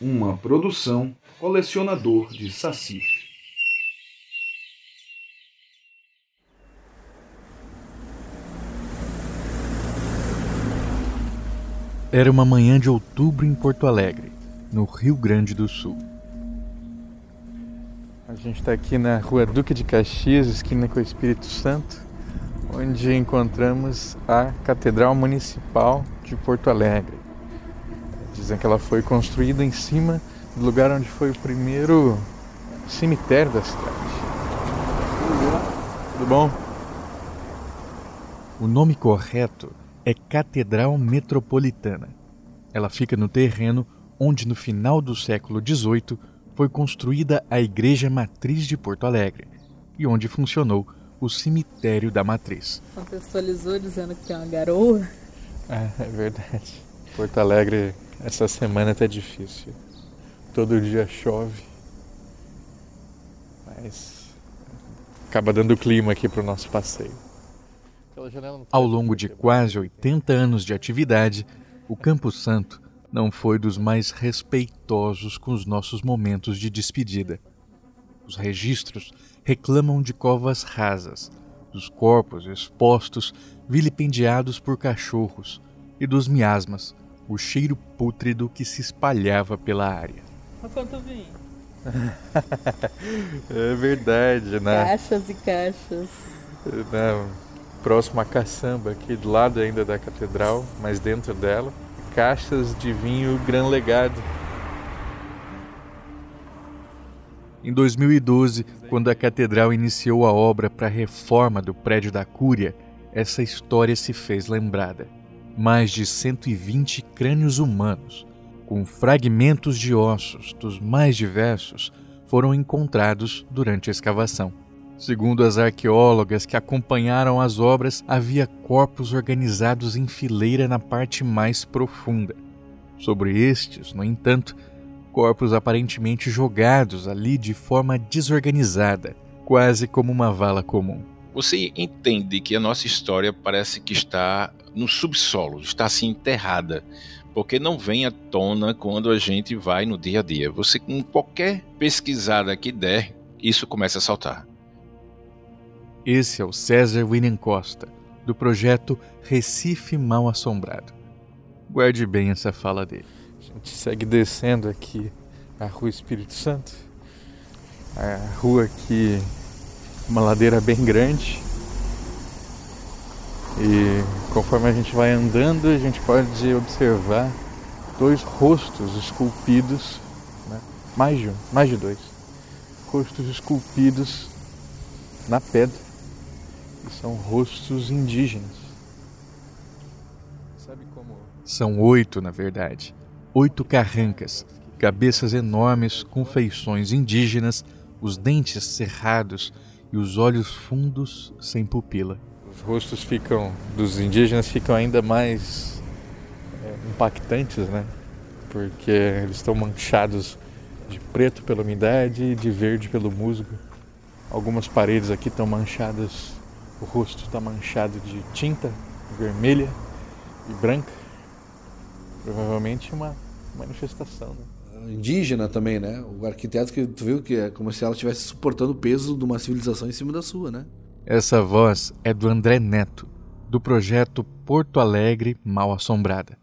uma produção colecionador de saci. Era uma manhã de outubro em Porto Alegre, no Rio Grande do Sul. A gente está aqui na rua Duque de Caxias, esquina com o Espírito Santo, onde encontramos a Catedral Municipal de Porto Alegre. Dizem que ela foi construída em cima do lugar onde foi o primeiro cemitério da cidade. Tudo bom? O nome correto é Catedral Metropolitana. Ela fica no terreno onde, no final do século XVIII, foi construída a Igreja Matriz de Porto Alegre e onde funcionou o Cemitério da Matriz. Contextualizou dizendo que tem uma garoa. É, é verdade. Porto Alegre essa semana tá difícil. Todo dia chove. Mas acaba dando clima aqui para o nosso passeio. Ao longo de quase 80 anos de atividade, o Campo Santo não foi dos mais respeitosos com os nossos momentos de despedida. Os registros reclamam de covas rasas, dos corpos expostos vilipendiados por cachorros e dos miasmas o cheiro pútrido que se espalhava pela área. Olha quanto vim. é verdade, né? Caixas e caixas. Não, próximo à caçamba, aqui do lado ainda da catedral, mas dentro dela, caixas de vinho Gran Legado. Em 2012, quando a catedral iniciou a obra para a reforma do prédio da Cúria, essa história se fez lembrada mais de 120 crânios humanos, com fragmentos de ossos dos mais diversos, foram encontrados durante a escavação. Segundo as arqueólogas que acompanharam as obras, havia corpos organizados em fileira na parte mais profunda. Sobre estes, no entanto, corpos aparentemente jogados ali de forma desorganizada, quase como uma vala comum. Você entende que a nossa história parece que está no subsolo, está assim enterrada, porque não vem à tona quando a gente vai no dia a dia. Você, com qualquer pesquisada que der, isso começa a saltar. Esse é o César William Costa, do projeto Recife Mal Assombrado. Guarde bem essa fala dele. A gente segue descendo aqui a Rua Espírito Santo, a rua que uma ladeira bem grande e conforme a gente vai andando, a gente pode observar dois rostos esculpidos, né? mais de um, mais de dois, rostos esculpidos na pedra, e são rostos indígenas. Sabe como? São oito, na verdade, oito carrancas, cabeças enormes com feições indígenas, os dentes cerrados e os olhos fundos sem pupila rostos ficam dos indígenas ficam ainda mais é, impactantes, né? Porque eles estão manchados de preto pela umidade e de verde pelo musgo. Algumas paredes aqui estão manchadas, o rosto está manchado de tinta vermelha e branca. Provavelmente uma manifestação. Né? Indígena também, né? O arquiteto que tu viu que é como se ela estivesse suportando o peso de uma civilização em cima da sua, né? Essa voz é do André Neto, do projeto Porto Alegre Mal Assombrada.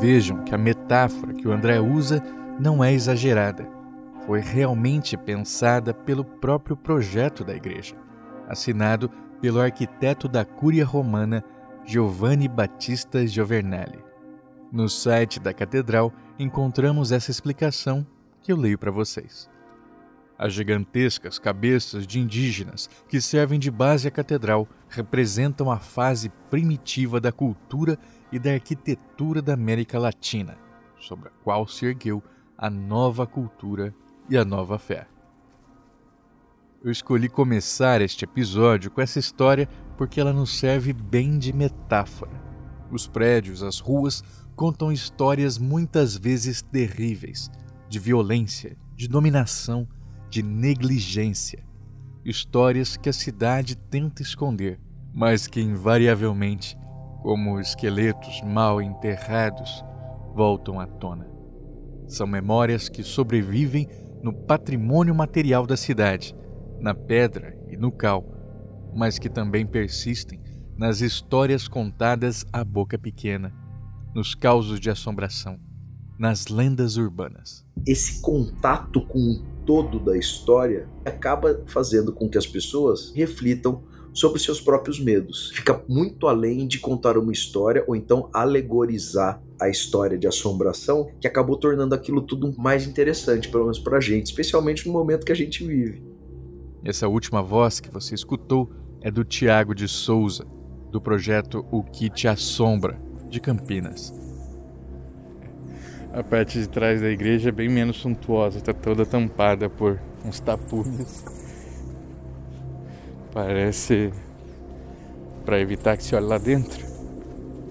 Vejam que a metáfora que o André usa não é exagerada. Foi realmente pensada pelo próprio projeto da igreja, assinado pelo arquiteto da Cúria Romana Giovanni Battista Giovernelli. No site da catedral encontramos essa explicação que eu leio para vocês. As gigantescas cabeças de indígenas que servem de base à catedral representam a fase primitiva da cultura e da arquitetura da América Latina, sobre a qual se ergueu a nova cultura e a nova fé. Eu escolhi começar este episódio com essa história porque ela nos serve bem de metáfora. Os prédios, as ruas contam histórias muitas vezes terríveis, de violência, de dominação, de negligência. Histórias que a cidade tenta esconder, mas que invariavelmente, como esqueletos mal enterrados, voltam à tona. São memórias que sobrevivem no patrimônio material da cidade, na pedra e no cal, mas que também persistem nas histórias contadas à boca pequena, nos causos de assombração, nas lendas urbanas. Esse contato com o todo da história acaba fazendo com que as pessoas reflitam sobre seus próprios medos. Fica muito além de contar uma história ou então alegorizar a história de assombração, que acabou tornando aquilo tudo mais interessante, pelo menos pra gente, especialmente no momento que a gente vive. Essa última voz que você escutou é do Tiago de Souza, do projeto O Que Te Assombra, de Campinas. A parte de trás da igreja é bem menos suntuosa, está toda tampada por uns tapumes. Parece para evitar que se olhe lá dentro.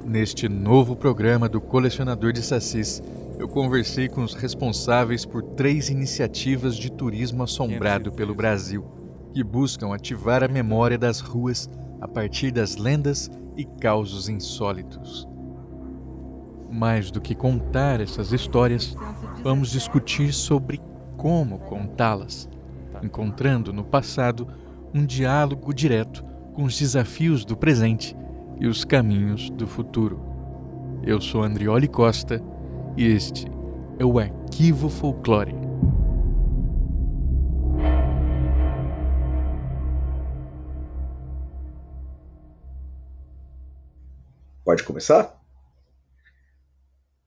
Neste novo programa do Colecionador de Sassis, eu conversei com os responsáveis por três iniciativas de turismo assombrado pelo Brasil, que buscam ativar a memória das ruas a partir das lendas e causos insólitos. Mais do que contar essas histórias, vamos discutir sobre como contá-las, encontrando no passado um diálogo direto com os desafios do presente e os caminhos do futuro. Eu sou Andrioli Costa e este é o Arquivo Folclore. Pode começar?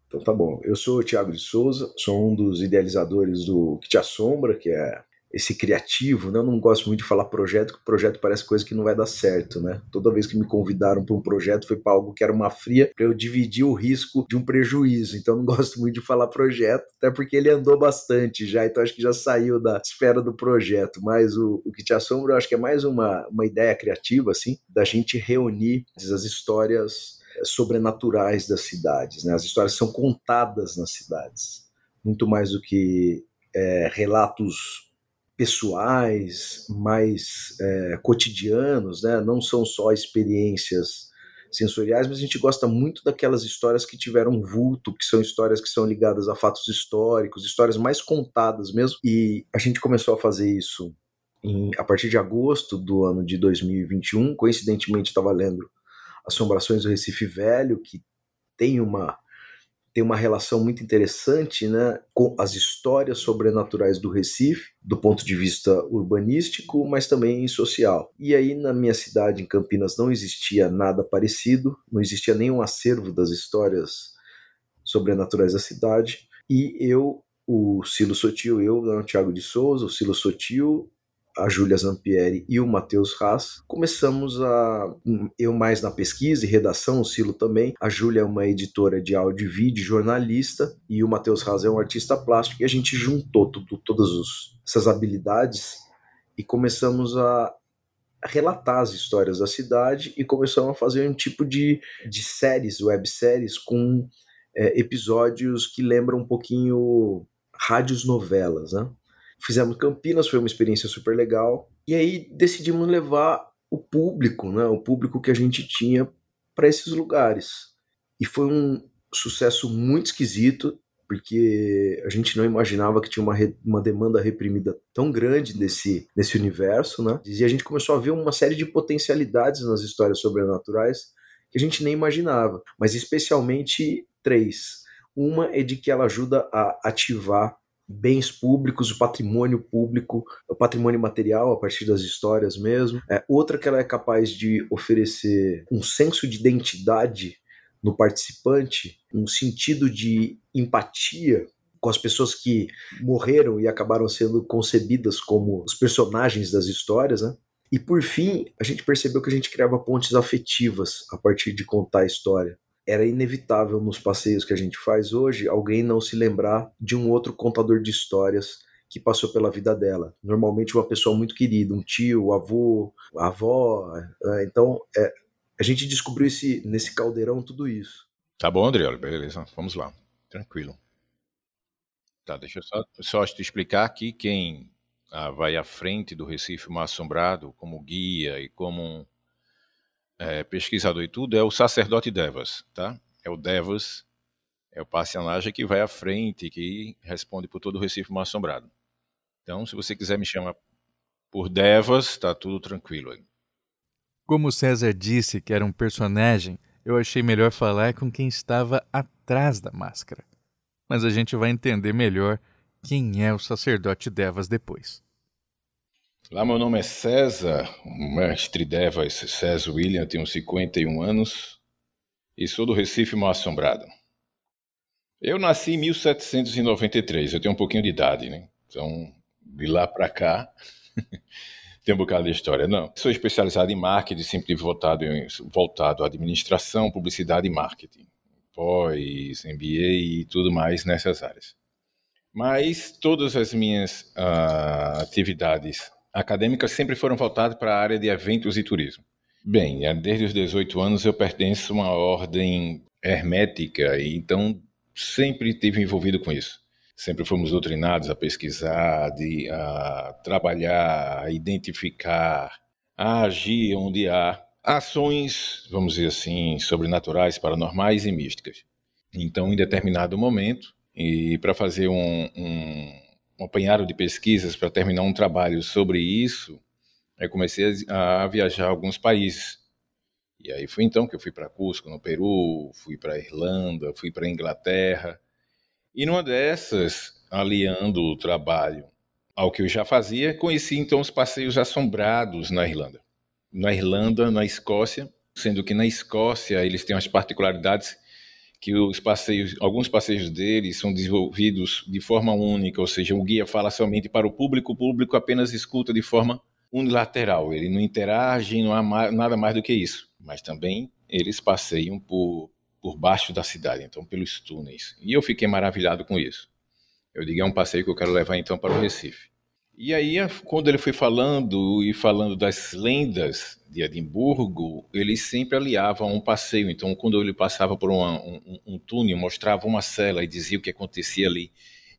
Então tá bom. Eu sou o Thiago de Souza, sou um dos idealizadores do Que Te Assombra, que é esse criativo, né? Eu não gosto muito de falar projeto, porque projeto parece coisa que não vai dar certo, né? Toda vez que me convidaram para um projeto foi para algo que era uma fria para eu dividir o risco de um prejuízo. Então não gosto muito de falar projeto, até porque ele andou bastante já, então acho que já saiu da esfera do projeto. Mas o, o que te assombra, eu acho que é mais uma, uma ideia criativa, assim, da gente reunir as histórias sobrenaturais das cidades, né? As histórias são contadas nas cidades, muito mais do que é, relatos pessoais, mais é, cotidianos, né? não são só experiências sensoriais, mas a gente gosta muito daquelas histórias que tiveram vulto, que são histórias que são ligadas a fatos históricos, histórias mais contadas mesmo. E a gente começou a fazer isso em, a partir de agosto do ano de 2021. Coincidentemente, estava lendo Assombrações do Recife Velho, que tem uma tem uma relação muito interessante né, com as histórias sobrenaturais do Recife, do ponto de vista urbanístico, mas também social. E aí, na minha cidade, em Campinas, não existia nada parecido, não existia nenhum acervo das histórias sobrenaturais da cidade. E eu, o Silo Sotil, eu, o Thiago de Souza, o Silo Sotil, a Júlia Zampieri e o Matheus Haas, começamos a. Eu mais na pesquisa e redação, o Silo também. A Júlia é uma editora de áudio e vídeo, jornalista, e o Matheus Haas é um artista plástico, e a gente juntou tudo, todas os, essas habilidades e começamos a relatar as histórias da cidade e começamos a fazer um tipo de, de séries, webséries, com é, episódios que lembram um pouquinho rádios novelas, né? Fizemos Campinas, foi uma experiência super legal. E aí decidimos levar o público, né, o público que a gente tinha para esses lugares. E foi um sucesso muito esquisito, porque a gente não imaginava que tinha uma, re, uma demanda reprimida tão grande desse, desse universo, né? E a gente começou a ver uma série de potencialidades nas histórias sobrenaturais que a gente nem imaginava, mas especialmente três. Uma é de que ela ajuda a ativar bens públicos, o patrimônio público, o patrimônio material a partir das histórias mesmo. É, outra que ela é capaz de oferecer um senso de identidade no participante, um sentido de empatia com as pessoas que morreram e acabaram sendo concebidas como os personagens das histórias, né? E por fim, a gente percebeu que a gente criava pontes afetivas a partir de contar a história era inevitável nos passeios que a gente faz hoje alguém não se lembrar de um outro contador de histórias que passou pela vida dela. Normalmente uma pessoa muito querida, um tio, um avô, avó. É, então é, a gente descobriu esse, nesse caldeirão tudo isso. Tá bom, Adriano, beleza. Vamos lá. Tranquilo. Tá, deixa eu só, só te explicar aqui quem ah, vai à frente do Recife Mar Assombrado como guia e como é, pesquisador e tudo é o sacerdote Devas, tá? É o Devas, é o personagem que vai à frente, que responde por todo o Recife Mar Assombrado. Então, se você quiser me chamar por Devas, tá tudo tranquilo aí. Como César disse que era um personagem, eu achei melhor falar com quem estava atrás da máscara. Mas a gente vai entender melhor quem é o sacerdote Devas depois. Lá meu nome é César, mestre Devas César William, tenho 51 anos e sou do Recife Mal Assombrado. Eu nasci em 1793, eu tenho um pouquinho de idade, né? Então, de lá para cá, tem um bocado de história. Não, sou especializado em marketing, sempre voltado, voltado à administração, publicidade e marketing. Pós, MBA e tudo mais nessas áreas. Mas todas as minhas uh, atividades acadêmicas sempre foram voltadas para a área de eventos e turismo. Bem, desde os 18 anos eu pertenço a uma ordem hermética e então sempre estive envolvido com isso. Sempre fomos doutrinados a pesquisar, de, a trabalhar, a identificar, a agir onde há ações, vamos dizer assim, sobrenaturais, paranormais e místicas. Então, em determinado momento, e para fazer um, um um apanhado de pesquisas para terminar um trabalho sobre isso, eu comecei a, viajar a alguns países. E aí foi então que eu fui para Cusco, no Peru, fui para Irlanda, fui para Inglaterra. E numa dessas, aliando o trabalho ao que eu já fazia, conheci então os passeios assombrados na Irlanda. Na Irlanda, na Escócia, sendo que na Escócia eles têm as particularidades que os passeios, alguns passeios deles são desenvolvidos de forma única, ou seja, o guia fala somente para o público, o público apenas escuta de forma unilateral, ele não interage, não há nada mais do que isso. Mas também eles passeiam por, por baixo da cidade, então pelos túneis. E eu fiquei maravilhado com isso. Eu digo, é um passeio que eu quero levar então para o Recife. E aí, quando ele foi falando e falando das lendas de Edimburgo, ele sempre aliava um passeio. Então, quando ele passava por uma, um, um, túnel, mostrava uma cela e dizia o que acontecia ali.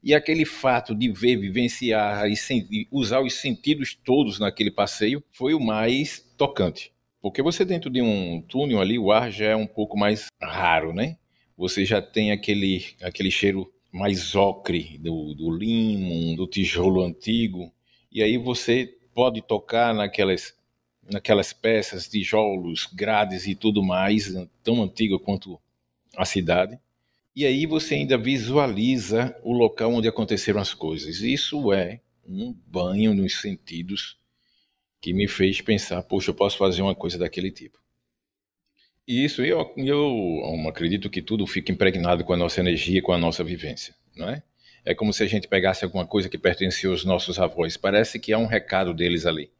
E aquele fato de ver, vivenciar e usar os sentidos todos naquele passeio foi o mais tocante. Porque você dentro de um túnel ali, o ar já é um pouco mais raro, né? Você já tem aquele, aquele cheiro mais ocre do, do limo, do tijolo antigo, e aí você pode tocar naquelas, naquelas peças, tijolos, grades e tudo mais, tão antiga quanto a cidade. E aí você ainda visualiza o local onde aconteceram as coisas. Isso é um banho nos sentidos que me fez pensar, poxa, eu posso fazer uma coisa daquele tipo. Isso, eu, eu acredito que tudo fica impregnado com a nossa energia, com a nossa vivência, não é? É como se a gente pegasse alguma coisa que pertencia aos nossos avós. Parece que há um recado deles ali.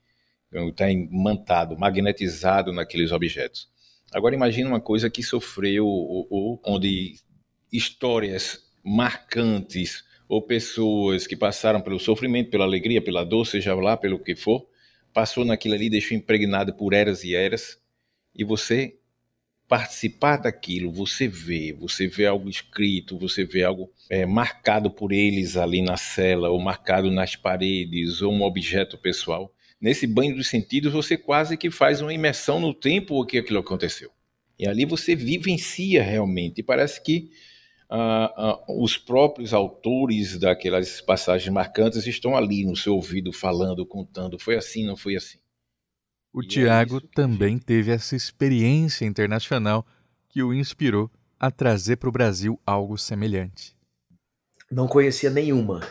Está imantado, magnetizado naqueles objetos. Agora imagine uma coisa que sofreu, ou, ou, onde histórias marcantes, ou pessoas que passaram pelo sofrimento, pela alegria, pela dor, seja lá pelo que for, passou naquilo ali, deixou impregnado por eras e eras, e você participar daquilo, você vê, você vê algo escrito, você vê algo é, marcado por eles ali na cela, ou marcado nas paredes, ou um objeto pessoal. Nesse banho dos sentidos, você quase que faz uma imersão no tempo o que aquilo aconteceu. E ali você vivencia realmente. E parece que ah, ah, os próprios autores daquelas passagens marcantes estão ali no seu ouvido falando, contando. Foi assim, não foi assim. O e Tiago é também teve essa experiência internacional que o inspirou a trazer para o Brasil algo semelhante. Não conhecia nenhuma.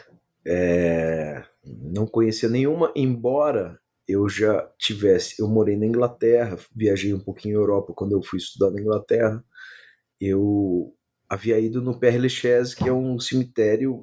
É... Não conhecia nenhuma, embora eu já tivesse. Eu morei na Inglaterra, viajei um pouquinho em Europa quando eu fui estudar na Inglaterra. Eu havia ido no Père Lachaise, que é um cemitério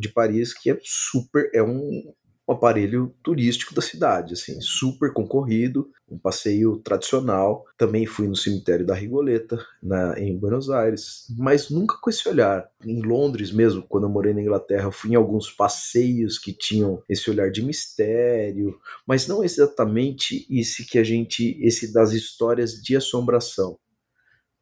de Paris que é super. É um um aparelho turístico da cidade, assim, super concorrido, um passeio tradicional. Também fui no cemitério da Rigoleta, na, em Buenos Aires, mas nunca com esse olhar. Em Londres mesmo, quando eu morei na Inglaterra, fui em alguns passeios que tinham esse olhar de mistério, mas não exatamente esse que a gente, esse das histórias de assombração.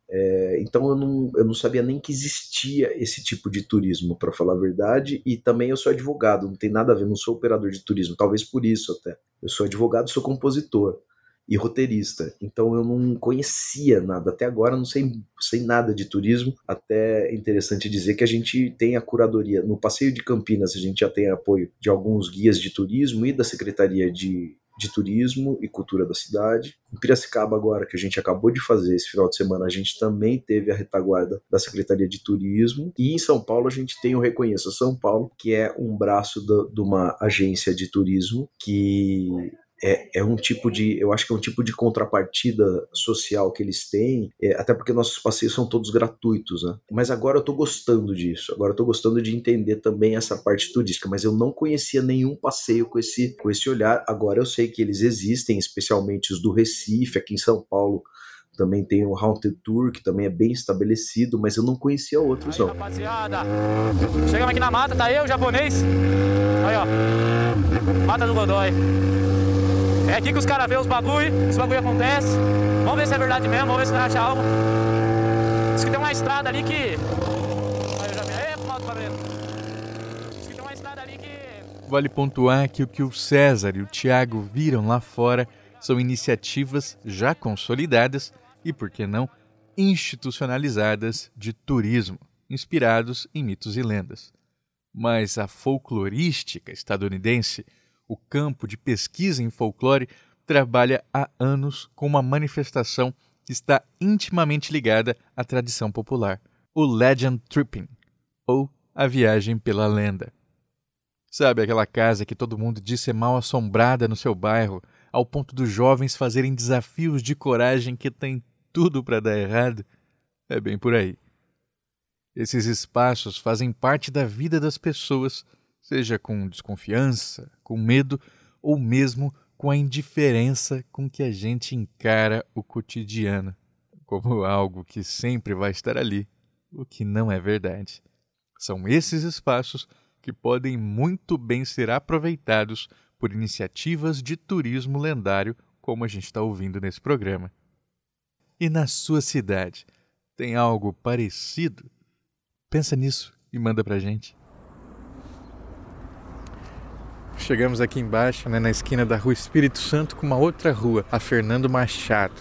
É, então eu não, eu não sabia nem que existia esse tipo de turismo, para falar a verdade, e também eu sou advogado, não tem nada a ver, não sou operador de turismo, talvez por isso até. Eu sou advogado, sou compositor e roteirista, então eu não conhecia nada, até agora não sei, sei nada de turismo, até é interessante dizer que a gente tem a curadoria, no Passeio de Campinas a gente já tem apoio de alguns guias de turismo e da Secretaria de de turismo e cultura da cidade. Em Piracicaba, agora, que a gente acabou de fazer esse final de semana, a gente também teve a retaguarda da Secretaria de Turismo. E em São Paulo, a gente tem o Reconheça São Paulo, que é um braço de uma agência de turismo que é, é um tipo de, eu acho que é um tipo de contrapartida social que eles têm, é, até porque nossos passeios são todos gratuitos, né? Mas agora eu tô gostando disso, agora eu tô gostando de entender também essa parte turística, mas eu não conhecia nenhum passeio com esse, com esse olhar, agora eu sei que eles existem, especialmente os do Recife, aqui em São Paulo, também tem o Haunted Tour, que também é bem estabelecido, mas eu não conhecia outros, aí, não. Rapaziada, chegamos aqui na mata, tá eu, o japonês. Aí, ó. Mata do Godoy. É aqui que os caras vê os bagulho, os bagulho acontece. Vamos ver se é verdade mesmo, vamos ver se achar algo. Cabelo. Diz que tem uma estrada ali que. Vale pontuar que o que o César e o Tiago viram lá fora são iniciativas já consolidadas e, por que não, institucionalizadas de turismo, inspirados em mitos e lendas. Mas a folclorística estadunidense o campo de pesquisa em folclore trabalha há anos com uma manifestação que está intimamente ligada à tradição popular, o legend tripping, ou a viagem pela lenda. Sabe aquela casa que todo mundo diz ser mal assombrada no seu bairro, ao ponto dos jovens fazerem desafios de coragem que têm tudo para dar errado? É bem por aí. Esses espaços fazem parte da vida das pessoas seja com desconfiança, com medo ou mesmo com a indiferença com que a gente encara o cotidiano, como algo que sempre vai estar ali, o que não é verdade. São esses espaços que podem muito bem ser aproveitados por iniciativas de turismo lendário, como a gente está ouvindo nesse programa. E na sua cidade, tem algo parecido? Pensa nisso e manda pra gente. Chegamos aqui embaixo, né, na esquina da Rua Espírito Santo, com uma outra rua, a Fernando Machado.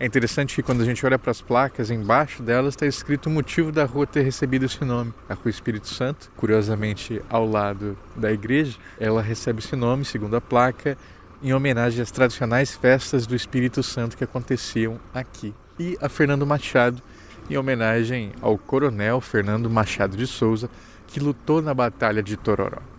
É interessante que quando a gente olha para as placas, embaixo delas está escrito o motivo da rua ter recebido esse nome. A Rua Espírito Santo, curiosamente ao lado da igreja, ela recebe esse nome, segundo a placa, em homenagem às tradicionais festas do Espírito Santo que aconteciam aqui. E a Fernando Machado, em homenagem ao coronel Fernando Machado de Souza, que lutou na Batalha de Tororó.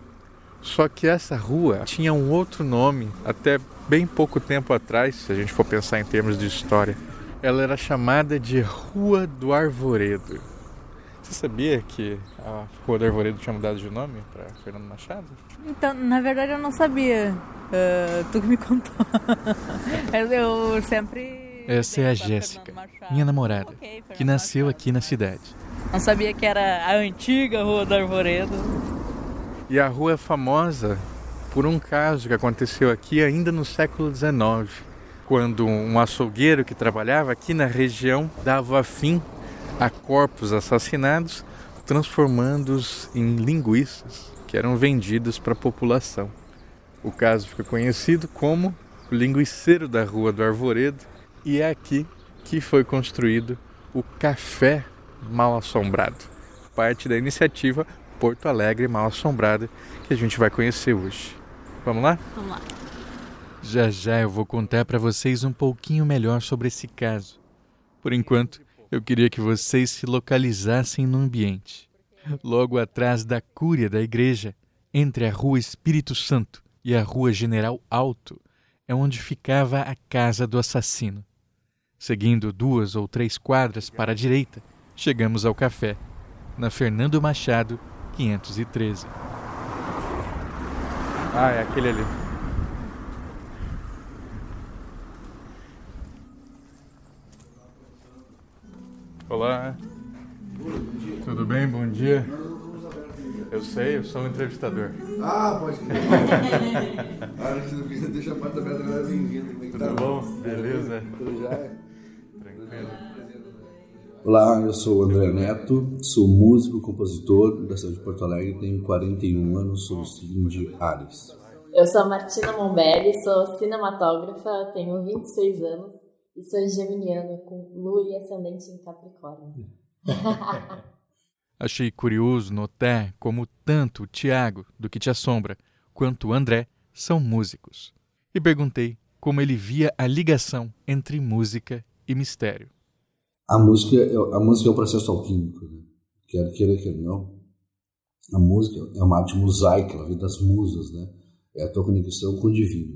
Só que essa rua tinha um outro nome até bem pouco tempo atrás, se a gente for pensar em termos de história. Ela era chamada de Rua do Arvoredo. Você sabia que a Rua do Arvoredo tinha mudado de nome para Fernando Machado? Então, na verdade, eu não sabia. Uh, tu que me contou. eu sempre. Essa é a Jéssica, minha namorada, okay, que nasceu aqui na cidade. Não sabia que era a antiga Rua do Arvoredo. E a rua é famosa por um caso que aconteceu aqui ainda no século XIX, quando um açougueiro que trabalhava aqui na região dava fim a corpos assassinados, transformando-os em linguiças que eram vendidos para a população. O caso fica conhecido como o linguiceiro da Rua do Arvoredo e é aqui que foi construído o Café Mal Assombrado, parte da iniciativa Porto Alegre Mal Assombrada que a gente vai conhecer hoje. Vamos lá? Vamos lá. Já já eu vou contar para vocês um pouquinho melhor sobre esse caso. Por enquanto, eu queria que vocês se localizassem no ambiente. Logo atrás da cúria da igreja, entre a Rua Espírito Santo e a Rua General Alto, é onde ficava a casa do assassino. Seguindo duas ou três quadras para a direita, chegamos ao café, na Fernando Machado 513. Ah, é aquele ali. Olá. Tudo bem? Bom dia. Eu sei, eu sou um entrevistador. Ah, pode crer. ah, não deixa a porta aberta, agora bem-vindo. Tudo bom? Beleza? Tudo já é? Tranquilo. Olá, eu sou o André Neto, sou músico, compositor da cidade de Porto Alegre, tenho 41 anos, sou signo de Ares. Eu sou a Martina Mombelli, sou cinematógrafa, tenho 26 anos e sou geminiana com lua e ascendente em Capricórnio. Achei curioso notar como tanto o Tiago, do que te assombra, quanto o André são músicos. E perguntei como ele via a ligação entre música e mistério. A música, é, a música é um processo alquímico, né? quer queira, quer não. A música é uma arte mosaica, ela vem das musas, né? É a tua conexão com o divino,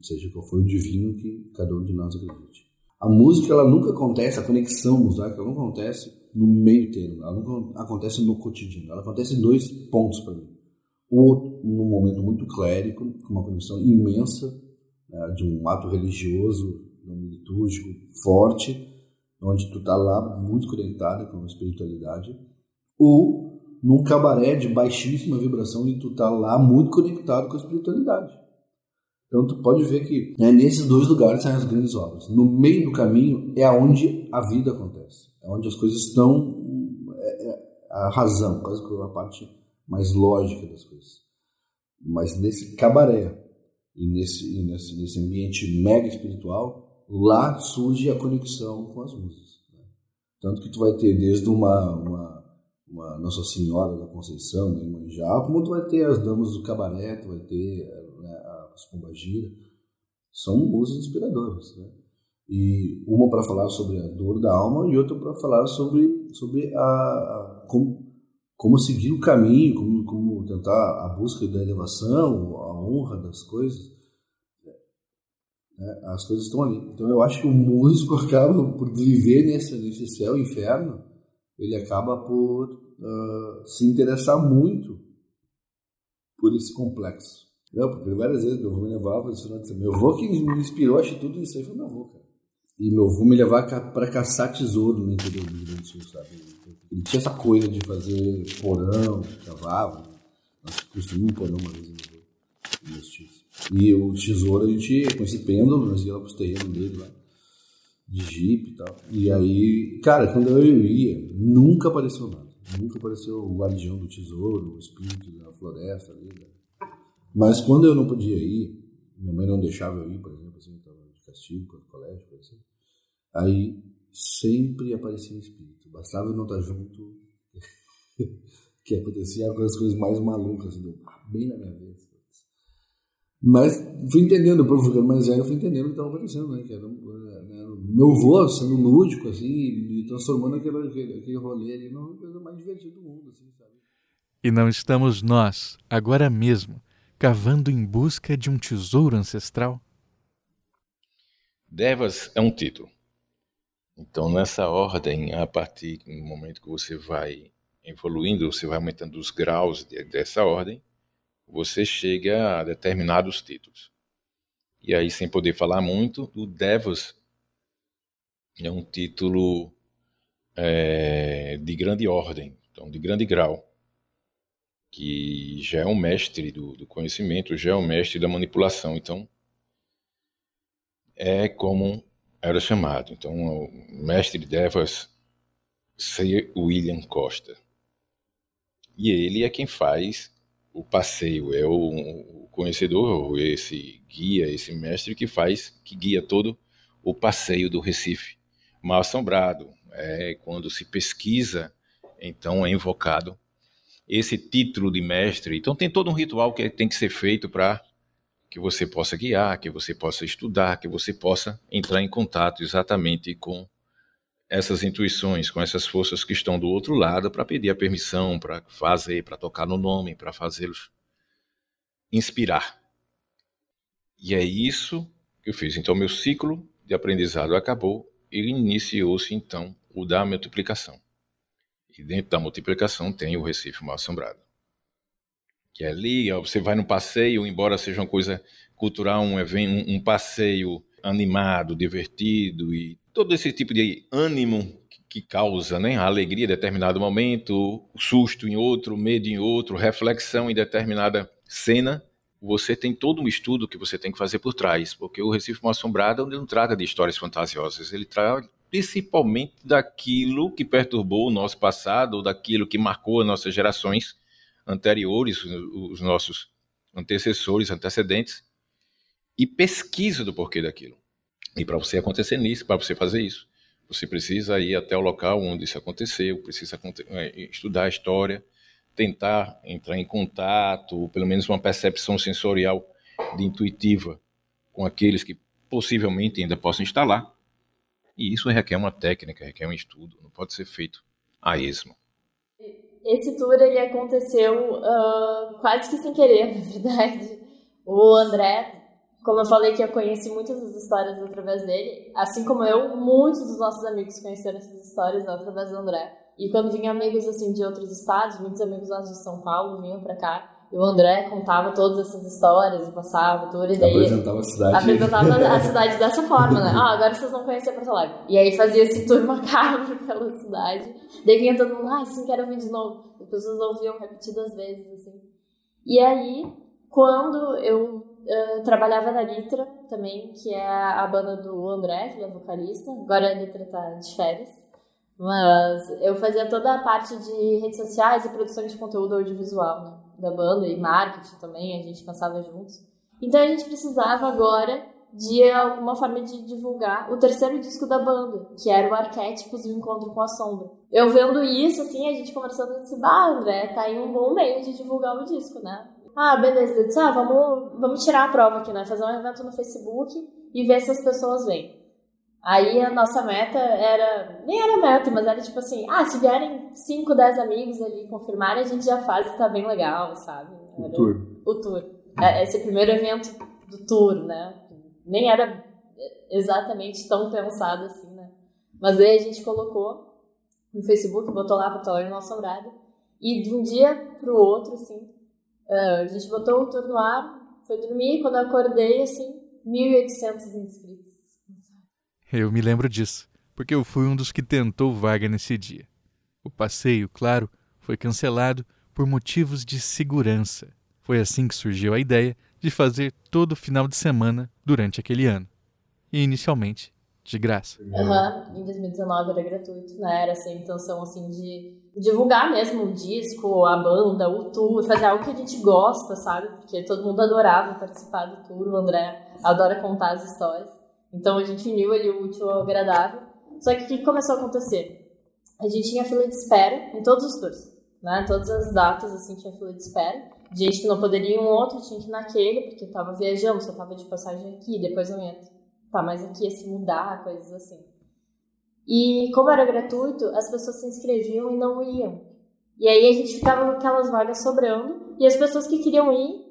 seja qual for o divino que cada um de nós acredite. A música, ela nunca acontece, a conexão mosaica, ela acontece no meio termo, ela nunca acontece no cotidiano, ela acontece em dois pontos para mim. Ou num momento muito clérico, com uma conexão imensa né, de um ato religioso, litúrgico forte, onde tu tá lá muito conectado com a espiritualidade, ou num cabaré de baixíssima vibração e tu tá lá muito conectado com a espiritualidade. Então tu pode ver que né, nesses dois lugares saem as grandes obras. No meio do caminho é onde a vida acontece, é onde as coisas estão, é, é a razão, quase que a parte mais lógica das coisas. Mas nesse cabaré e nesse, nesse, nesse ambiente mega espiritual, lá surge a conexão com as músicas. Né? Tanto que tu vai ter desde uma, uma, uma Nossa Senhora da Conceição, né, Manjá, como tu vai ter as Damas do Cabaré, tu vai ter né, as Pombagira, são músicas inspiradoras. Né? E uma para falar sobre a dor da alma e outra para falar sobre, sobre a, a como, como seguir o caminho, como, como tentar a busca da elevação, a honra das coisas. Né? As coisas estão ali. Então eu acho que o músico acaba por viver nesse, nesse céu inferno, ele acaba por uh, se interessar muito por esse complexo. Não, porque várias vezes meu avô me levava para isso, meu avô que me inspirou, acho tudo isso aí foi meu avô, cara. E meu avô me levava para caçar tesouro no interior do Rio Grande do Sul, sabe? Ele tinha essa coisa de fazer porão, cavava. Nós construímos um porão uma vez, meu avô, meus tios. E o tesouro a gente, com esse pêndulo, nós íamos pros terrenos dele lá, de jipe e tal. E aí, cara, quando eu ia, nunca apareceu nada. Nunca apareceu o guardião do tesouro, o espírito da floresta ali. Né? Mas quando eu não podia ir, minha mãe não deixava eu ir, por exemplo, assim, estava de castigo para o colégio, por exemplo. Aí sempre aparecia um espírito. Bastava eu não estar junto, que acontecia as coisas mais malucas, assim, bem na minha vez. Mas fui entendendo, depois ficando mais velho, fui entendendo o que estava acontecendo, né? Que era né, meu avô sendo lúdico, assim, e transformando aquele, aquele, aquele rolê ali numa coisa mais divertida do mundo, assim, sabe? E não estamos nós, agora mesmo, cavando em busca de um tesouro ancestral? Devas é um título. Então, nessa ordem, a partir do momento que você vai evoluindo, você vai aumentando os graus dessa ordem, você chega a determinados títulos. E aí, sem poder falar muito, o Devas é um título é, de grande ordem, então de grande grau, que já é um mestre do, do conhecimento, já é um mestre da manipulação. Então, é como era chamado. Então, o mestre de Devas, Sir William Costa. E ele é quem faz o passeio, é o, conhecedor, esse guia, esse mestre que faz, que guia todo o passeio do Recife. Mal assombrado, é quando se pesquisa, então é invocado esse título de mestre. Então tem todo um ritual que tem que ser feito para que você possa guiar, que você possa estudar, que você possa entrar em contato exatamente com essas intuições, com essas forças que estão do outro lado para pedir a permissão, para fazer, para tocar no nome, para fazê-los inspirar. E é isso que eu fiz. Então, meu ciclo de aprendizado acabou e iniciou-se então o da multiplicação. E dentro da multiplicação tem o Recife Mal Assombrado. Que é ali, você vai no passeio, embora seja uma coisa cultural, um, evento, um passeio animado, divertido e todo esse tipo de ânimo que causa né, a alegria em determinado momento, o susto em outro, medo em outro, reflexão em determinada cena, você tem todo um estudo que você tem que fazer por trás, porque o Recife Mal Assombrado não trata de histórias fantasiosas, ele tra principalmente daquilo que perturbou o nosso passado, ou daquilo que marcou as nossas gerações anteriores, os nossos antecessores, antecedentes, e pesquisa do porquê daquilo. E para você acontecer nisso, para você fazer isso, você precisa ir até o local onde isso aconteceu, precisa é, estudar a história, tentar entrar em contato, pelo menos uma percepção sensorial de intuitiva com aqueles que possivelmente ainda possam estar lá. E isso requer uma técnica, requer um estudo, não pode ser feito a esmo. Esse tour ele aconteceu uh, quase que sem querer, na verdade. O André como eu falei que eu conheci muitas das histórias através dele, assim como eu, muitos dos nossos amigos conheceram essas histórias através do André. E quando vinham amigos assim de outros estados, muitos amigos lá de São Paulo vinham para cá, e o André contava todas essas histórias e passava tudo e daí apresentava a cidade. Apresentava a cidade dessa forma, né? Ah, agora vocês vão conhecer Porto Alegre. E aí fazia esse tour macabro pela cidade. Daí vinha todo mundo, ah, sim, quero ouvir de novo. As pessoas ouviam repetidas vezes, assim. E aí, quando eu uh, trabalhava na Litra também, que é a banda do André, que é vocalista. Agora a Litra tá de férias. Mas eu fazia toda a parte de redes sociais e produção de conteúdo audiovisual né, da banda e marketing também, a gente passava juntos. Então a gente precisava agora de alguma forma de divulgar o terceiro disco da banda, que era o Arquétipos e o Encontro com a Sombra. Eu vendo isso, assim, a gente conversando, eu disse, ah, André, tá aí um bom meio de divulgar o disco, né? Ah, beleza. Eu disse, ah, vamos, vamos tirar a prova aqui, né? Fazer um evento no Facebook e ver se as pessoas vêm. Aí a nossa meta era. Nem era meta, mas era tipo assim: ah, se vierem 5, 10 amigos ali confirmarem, a gente já faz e tá bem legal, sabe? Era o tour. O tour. É, esse primeiro evento do tour, né? Nem era exatamente tão pensado assim, né? Mas aí a gente colocou no Facebook, botou lá Talar Nossa Sobrada. E de um dia pro outro, assim, Uh, a gente botou o tour no ar, foi dormir, quando eu acordei, assim, 1.800 inscritos. Eu me lembro disso, porque eu fui um dos que tentou vaga nesse dia. O passeio, claro, foi cancelado por motivos de segurança. Foi assim que surgiu a ideia de fazer todo final de semana durante aquele ano. E inicialmente de graça. Uhum. Em 2019 era gratuito, né? Era essa intenção assim de divulgar mesmo o disco, a banda, o tour, fazer algo que a gente gosta, sabe? Porque todo mundo adorava participar do tour, o André adora contar as histórias. Então a gente uniu ali o útil ao agradável. Só que o que começou a acontecer? A gente tinha fila de espera em todos os tours, né? Todas as datas assim tinha fila de espera. Gente que não poderia ir um outro tinha que ir naquele, porque tava viajando, só tava de passagem aqui, depois não entra tá, mas aqui ia se mudar, coisas assim. E como era gratuito, as pessoas se inscreviam e não iam. E aí a gente ficava com aquelas vagas sobrando, e as pessoas que queriam ir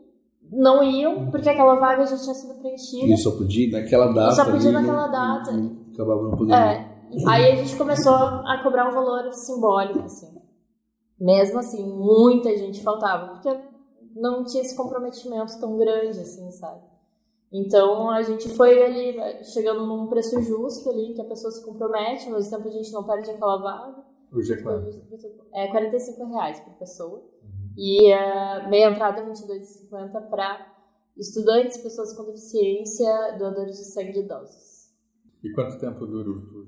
não iam, porque aquela vaga já tinha sido preenchida. E só podia naquela data. E só podia naquela data. acabava não podendo. É. Aí a gente começou a cobrar um valor simbólico, assim. Mesmo assim, muita gente faltava, porque não tinha esse comprometimento tão grande, assim, sabe? Então a gente foi ali chegando num preço justo ali, que a pessoa se compromete, mas mesmo tempo a gente não perde aquela vaga. Hoje é quanto? É 45 reais por pessoa. Uhum. E a meia entrada é 22,50 para estudantes, pessoas com deficiência, doadores de sangue de idosos. E quanto tempo dura o tour?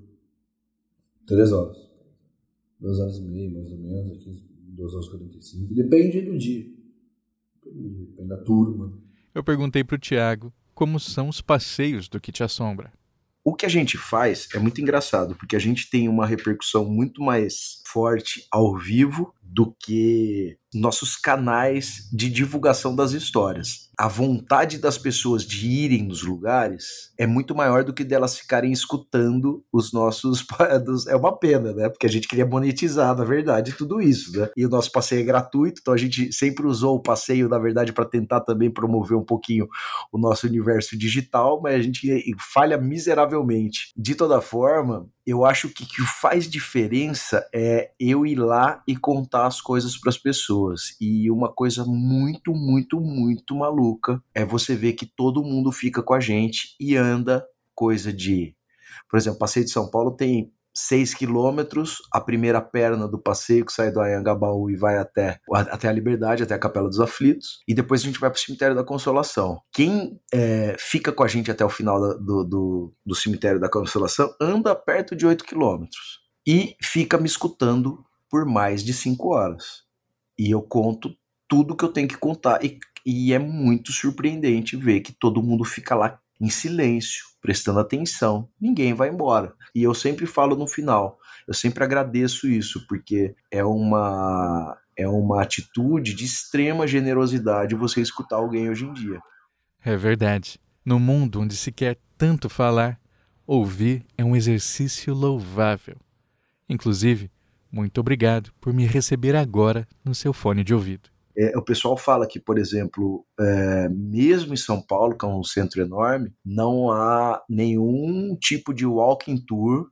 Três horas. Duas horas e meia, mais ou menos, aqui duas horas e 45. Depende do dia. Depende da turma. Eu perguntei para o Tiago como são os passeios do que te assombra. O que a gente faz é muito engraçado, porque a gente tem uma repercussão muito mais forte ao vivo do que nossos canais de divulgação das histórias. A vontade das pessoas de irem nos lugares é muito maior do que delas ficarem escutando os nossos. É uma pena, né? Porque a gente queria monetizar, na verdade, tudo isso, né? E o nosso passeio é gratuito, então a gente sempre usou o passeio, na verdade, para tentar também promover um pouquinho o nosso universo digital, mas a gente falha miseravelmente. De toda forma, eu acho que o que faz diferença é eu ir lá e contar as coisas para as pessoas. E uma coisa muito, muito, muito maluca é você ver que todo mundo fica com a gente e anda coisa de. Por exemplo, Passeio de São Paulo tem 6 quilômetros, a primeira perna do passeio que sai do Ayangabaú e vai até, até a Liberdade, até a Capela dos Aflitos, e depois a gente vai para o Cemitério da Consolação. Quem é, fica com a gente até o final do, do, do Cemitério da Consolação anda perto de 8 quilômetros e fica me escutando por mais de 5 horas. E eu conto tudo que eu tenho que contar. E, e é muito surpreendente ver que todo mundo fica lá em silêncio, prestando atenção. Ninguém vai embora. E eu sempre falo no final, eu sempre agradeço isso, porque é uma é uma atitude de extrema generosidade você escutar alguém hoje em dia. É verdade. No mundo onde se quer tanto falar, ouvir é um exercício louvável. Inclusive, muito obrigado por me receber agora no seu fone de ouvido. É, o pessoal fala que, por exemplo, é, mesmo em São Paulo, que é um centro enorme, não há nenhum tipo de walking tour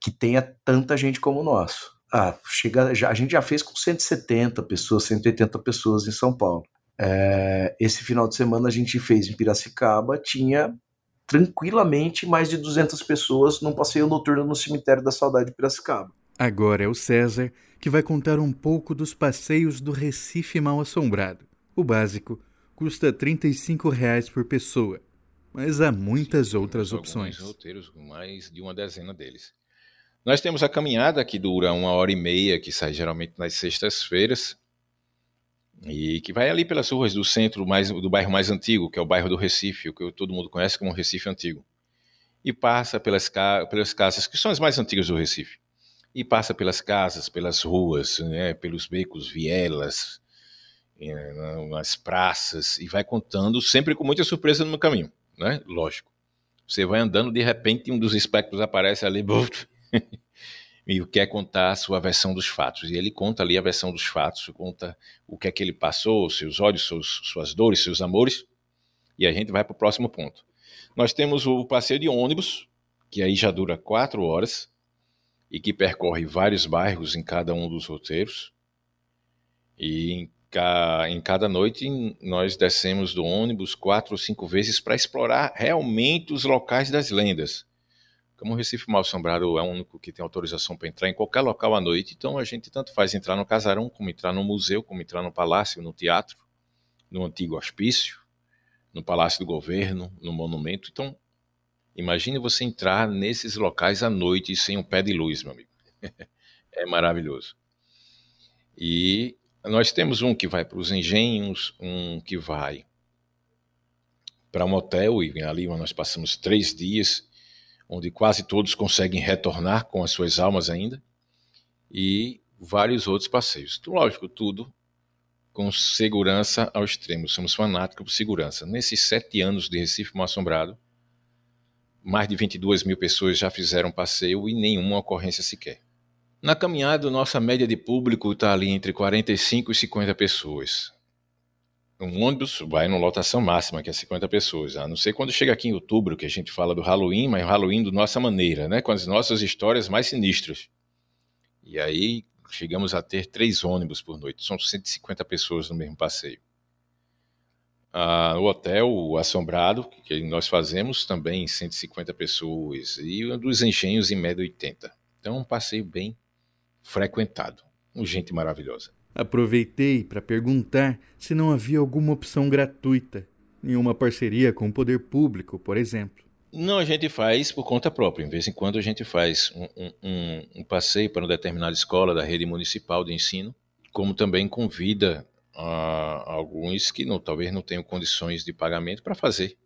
que tenha tanta gente como o nosso. Ah, chega, já, a gente já fez com 170 pessoas, 180 pessoas em São Paulo. É, esse final de semana a gente fez em Piracicaba, tinha tranquilamente mais de 200 pessoas num passeio noturno no cemitério da Saudade de Piracicaba. Agora é o César que vai contar um pouco dos passeios do Recife Mal Assombrado. O básico custa 35 reais por pessoa, mas há muitas Sim, outras opções. roteiros, mais de uma dezena deles. Nós temos a caminhada que dura uma hora e meia, que sai geralmente nas sextas-feiras, e que vai ali pelas ruas do centro mais, do bairro mais antigo, que é o bairro do Recife, o que todo mundo conhece como Recife Antigo, e passa pelas, pelas casas que são as mais antigas do Recife e passa pelas casas, pelas ruas, né, pelos becos, vielas, eh, nas praças e vai contando, sempre com muita surpresa no caminho, né? Lógico. Você vai andando, de repente um dos espectros aparece ali e quer contar a sua versão dos fatos. E ele conta ali a versão dos fatos, conta o que é que ele passou, seus olhos, seus, suas dores, seus amores. E a gente vai para o próximo ponto. Nós temos o passeio de ônibus, que aí já dura quatro horas e que percorre vários bairros em cada um dos roteiros. E em, ca, em cada noite nós descemos do ônibus quatro ou cinco vezes para explorar realmente os locais das lendas. Como o Recife Mal Assombrado é o único que tem autorização para entrar em qualquer local à noite, então a gente tanto faz entrar no casarão, como entrar no museu, como entrar no palácio, no teatro, no antigo hospício, no palácio do governo, no monumento. Então Imagine você entrar nesses locais à noite sem um pé de luz, meu amigo. é maravilhoso. E nós temos um que vai para os engenhos, um que vai para um hotel, e ali nós passamos três dias, onde quase todos conseguem retornar com as suas almas ainda, e vários outros passeios. Lógico, tudo com segurança ao extremo. Somos fanáticos por segurança. Nesses sete anos de Recife Mal Assombrado, mais de 22 mil pessoas já fizeram passeio e nenhuma ocorrência sequer. Na caminhada, nossa média de público está ali entre 45 e 50 pessoas. Um ônibus vai numa lotação máxima, que é 50 pessoas. A não ser quando chega aqui em outubro, que a gente fala do Halloween, mas o Halloween da nossa maneira, né? com as nossas histórias mais sinistras. E aí chegamos a ter três ônibus por noite. São 150 pessoas no mesmo passeio. Ah, o hotel o Assombrado, que nós fazemos também 150 pessoas, e um dos engenhos em média 80. Então, um passeio bem frequentado. Um gente maravilhosa. Aproveitei para perguntar se não havia alguma opção gratuita, nenhuma parceria com o poder público, por exemplo. Não, a gente faz por conta própria. De vez em quando a gente faz um, um, um passeio para uma determinada escola da rede municipal de ensino, como também convida alguns que não, talvez não tenham condições de pagamento para fazer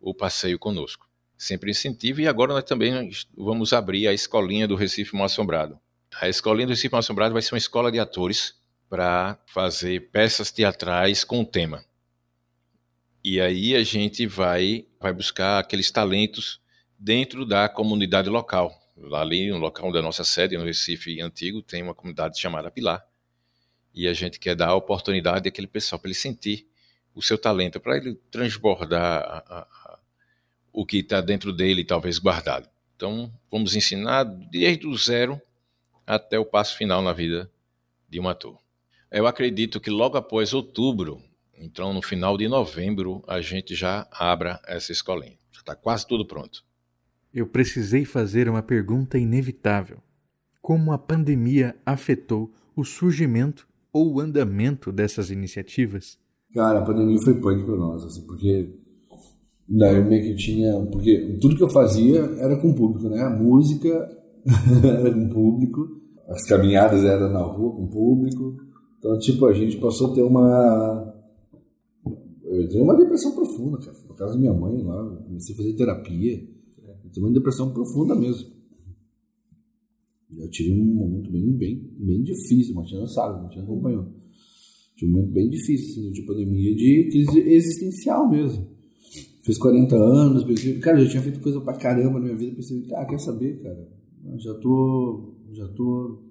o passeio conosco. Sempre incentivo e agora nós também vamos abrir a escolinha do Recife Mal Assombrado. A escolinha do Recife Mal Assombrado vai ser uma escola de atores para fazer peças teatrais com tema. E aí a gente vai, vai buscar aqueles talentos dentro da comunidade local. Ali no local da nossa sede, no Recife Antigo, tem uma comunidade chamada Pilar e a gente quer dar a oportunidade àquele pessoal para ele sentir o seu talento, para ele transbordar a, a, a, o que está dentro dele, talvez guardado. Então, vamos ensinar desde o zero até o passo final na vida de um ator. Eu acredito que logo após outubro, então no final de novembro, a gente já abra essa escolinha. Já está quase tudo pronto. eu precisei fazer uma pergunta inevitável: como a pandemia afetou o surgimento ou o andamento dessas iniciativas? Cara, a pandemia foi punk para nós, assim, porque daí eu meio que tinha. Porque tudo que eu fazia era com o público, né? A música era com o público, as caminhadas eram na rua com o público. Então, tipo, a gente passou a ter uma. Eu tive uma depressão profunda, cara. Por causa da minha mãe lá, comecei a fazer terapia. Eu tive uma depressão profunda mesmo. Eu tive um momento bem, bem, bem difícil, mas tinha sabe, não tinha acompanhou. Tive um momento bem difícil, assim, de pandemia, de crise existencial mesmo. Fiz 40 anos, pensei, cara, eu já tinha feito coisa pra caramba na minha vida, pensei, ah, quer saber, cara? Já tô, já tô,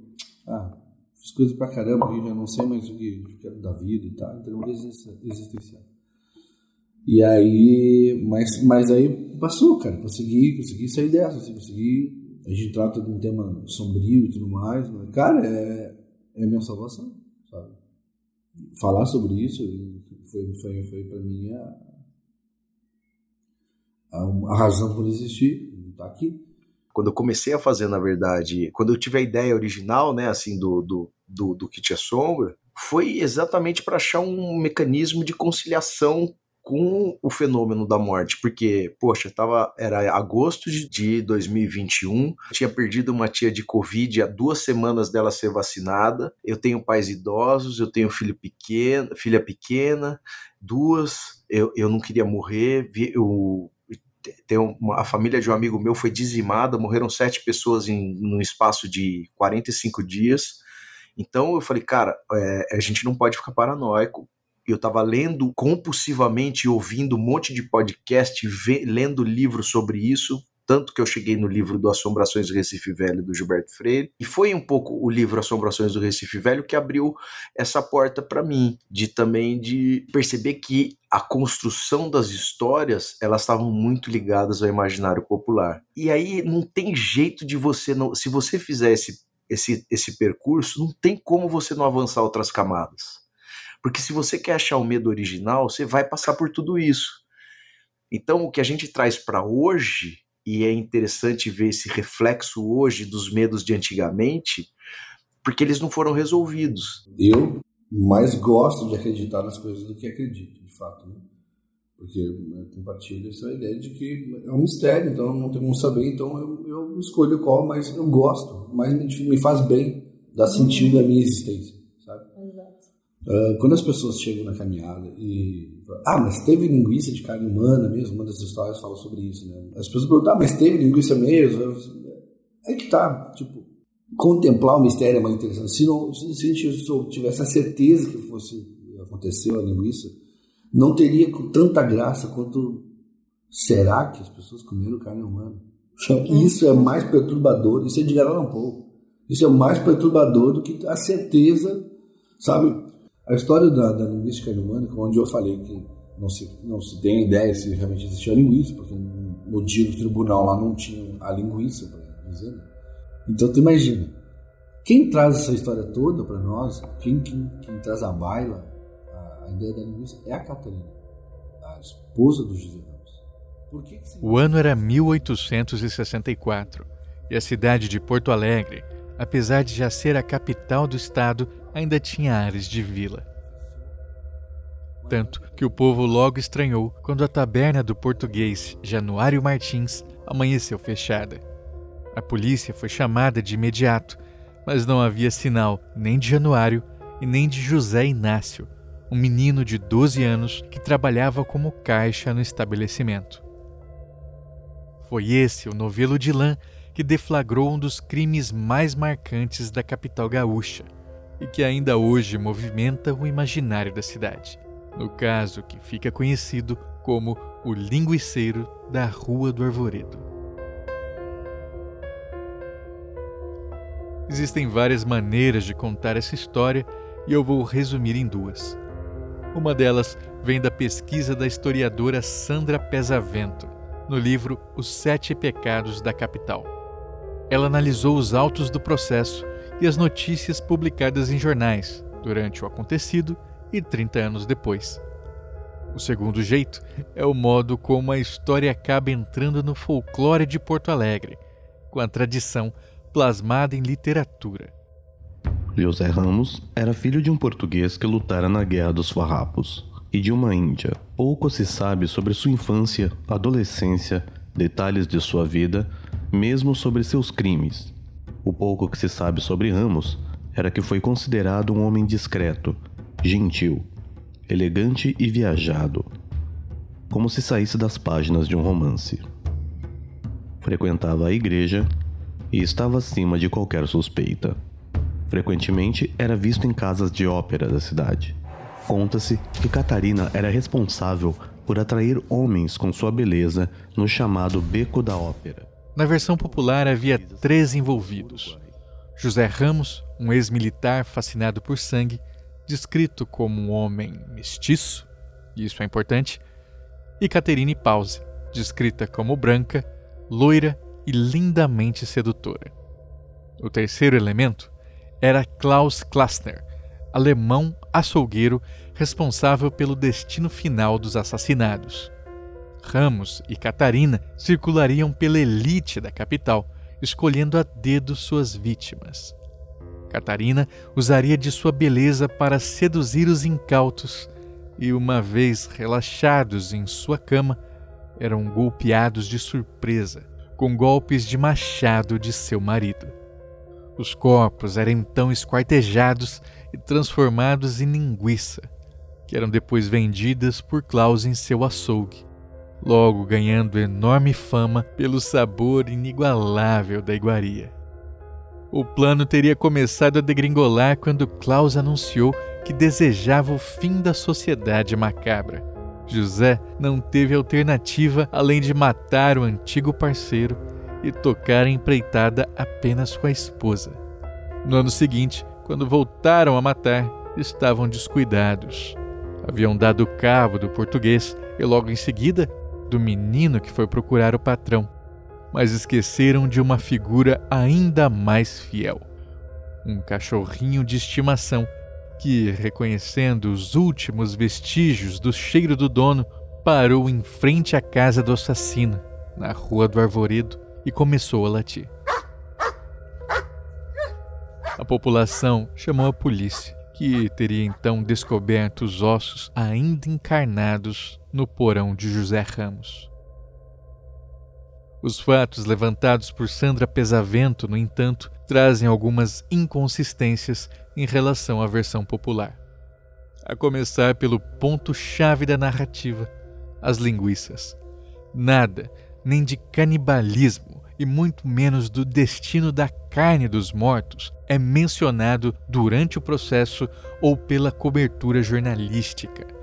ah, fiz coisas pra caramba que já não sei mais o que quero da vida e tal, então existencial. E aí, mas, mas aí passou, cara, consegui, consegui sair dessa, consegui a gente trata de um tema sombrio e tudo mais, mas, cara, é, é a minha salvação, sabe? Falar sobre isso foi, foi, foi para mim a, a, a, razão por existir, estar tá aqui. Quando eu comecei a fazer, na verdade, quando eu tive a ideia original, né, assim, do, do, do, do Kit Sombra, foi exatamente para achar um mecanismo de conciliação com o fenômeno da morte, porque, poxa, tava, era agosto de 2021, tinha perdido uma tia de Covid há duas semanas dela ser vacinada, eu tenho pais idosos, eu tenho filho pequeno, filha pequena, duas, eu, eu não queria morrer, eu, tem uma, a família de um amigo meu foi dizimada, morreram sete pessoas em num espaço de 45 dias, então eu falei, cara, é, a gente não pode ficar paranoico, eu estava lendo compulsivamente, ouvindo um monte de podcast, lendo livros sobre isso, tanto que eu cheguei no livro do Assombrações do Recife Velho, do Gilberto Freire, e foi um pouco o livro Assombrações do Recife Velho que abriu essa porta para mim, de também de perceber que a construção das histórias, elas estavam muito ligadas ao imaginário popular. E aí não tem jeito de você não, se você fizer esse esse, esse percurso, não tem como você não avançar outras camadas. Porque se você quer achar o medo original, você vai passar por tudo isso. Então, o que a gente traz para hoje, e é interessante ver esse reflexo hoje dos medos de antigamente, porque eles não foram resolvidos. Eu mais gosto de acreditar nas coisas do que acredito, de fato. Né? Porque eu compartilho essa ideia de que é um mistério, então não tem como saber, então eu, eu escolho qual, mas eu gosto, mas me, me faz bem, dá sentido à minha existência? Uh, quando as pessoas chegam na caminhada e. Ah, mas teve linguiça de carne humana mesmo? Uma das histórias fala sobre isso, né? As pessoas perguntam, ah, mas teve linguiça mesmo? É que tá, tipo, contemplar o mistério é mais interessante. Se, não, se a gente tivesse a certeza que fosse aconteceu a linguiça, não teria tanta graça quanto será que as pessoas comeram carne humana? Isso é mais perturbador, isso é de um pouco. Isso é mais perturbador do que a certeza, sabe? A história da, da linguística humana, onde eu falei que não se, não se tem ideia se realmente existia linguiça, porque no dia do tribunal lá não tinha a linguiça para dizer. Então tu imagina, quem traz essa história toda para nós, quem, quem, quem, traz a baila, a, a, ideia da linguiça, é a Catarina, a esposa do José Ramos. Que que se... O ano era 1864 e a cidade de Porto Alegre, apesar de já ser a capital do estado, ainda tinha ares de vila. Tanto que o povo logo estranhou quando a taberna do português Januário Martins amanheceu fechada. A polícia foi chamada de imediato, mas não havia sinal nem de Januário e nem de José Inácio, um menino de 12 anos que trabalhava como caixa no estabelecimento. Foi esse o novelo de lã que deflagrou um dos crimes mais marcantes da capital gaúcha e que ainda hoje movimenta o imaginário da cidade. No caso que fica conhecido como o linguiceiro da Rua do Arvoredo. Existem várias maneiras de contar essa história e eu vou resumir em duas. Uma delas vem da pesquisa da historiadora Sandra Pesavento, no livro Os Sete Pecados da Capital. Ela analisou os autos do processo e as notícias publicadas em jornais durante o acontecido e 30 anos depois. O segundo jeito é o modo como a história acaba entrando no folclore de Porto Alegre, com a tradição plasmada em literatura. José Ramos era filho de um português que lutara na Guerra dos Farrapos e de uma índia. Pouco se sabe sobre sua infância, adolescência, detalhes de sua vida, mesmo sobre seus crimes. O pouco que se sabe sobre Ramos era que foi considerado um homem discreto, gentil, elegante e viajado, como se saísse das páginas de um romance. Frequentava a igreja e estava acima de qualquer suspeita. Frequentemente era visto em casas de ópera da cidade. Conta-se que Catarina era responsável por atrair homens com sua beleza no chamado Beco da Ópera. Na versão popular havia três envolvidos: José Ramos, um ex-militar fascinado por sangue, descrito como um homem mestiço, isso é importante, e Caterine Pause, descrita como branca, loira e lindamente sedutora. O terceiro elemento era Klaus Klassner, alemão açougueiro responsável pelo destino final dos assassinados. Ramos e Catarina circulariam pela elite da capital, escolhendo a dedo suas vítimas. Catarina usaria de sua beleza para seduzir os incautos e, uma vez relaxados em sua cama, eram golpeados de surpresa com golpes de machado de seu marido. Os corpos eram então esquartejados e transformados em linguiça, que eram depois vendidas por Klaus em seu açougue, logo ganhando enorme fama pelo sabor inigualável da iguaria. O plano teria começado a degringolar quando Klaus anunciou que desejava o fim da sociedade macabra. José não teve alternativa além de matar o antigo parceiro e tocar a empreitada apenas com a esposa. No ano seguinte, quando voltaram a matar, estavam descuidados. Haviam dado cabo do português e logo em seguida do menino que foi procurar o patrão mas esqueceram de uma figura ainda mais fiel. Um cachorrinho de estimação que, reconhecendo os últimos vestígios do cheiro do dono, parou em frente à casa do assassino, na rua do Arvoredo, e começou a latir. A população chamou a polícia, que teria então descoberto os ossos ainda encarnados no porão de José Ramos. Os fatos levantados por Sandra Pesavento, no entanto, trazem algumas inconsistências em relação à versão popular. A começar pelo ponto-chave da narrativa, as linguiças. Nada, nem de canibalismo e muito menos do destino da carne dos mortos é mencionado durante o processo ou pela cobertura jornalística.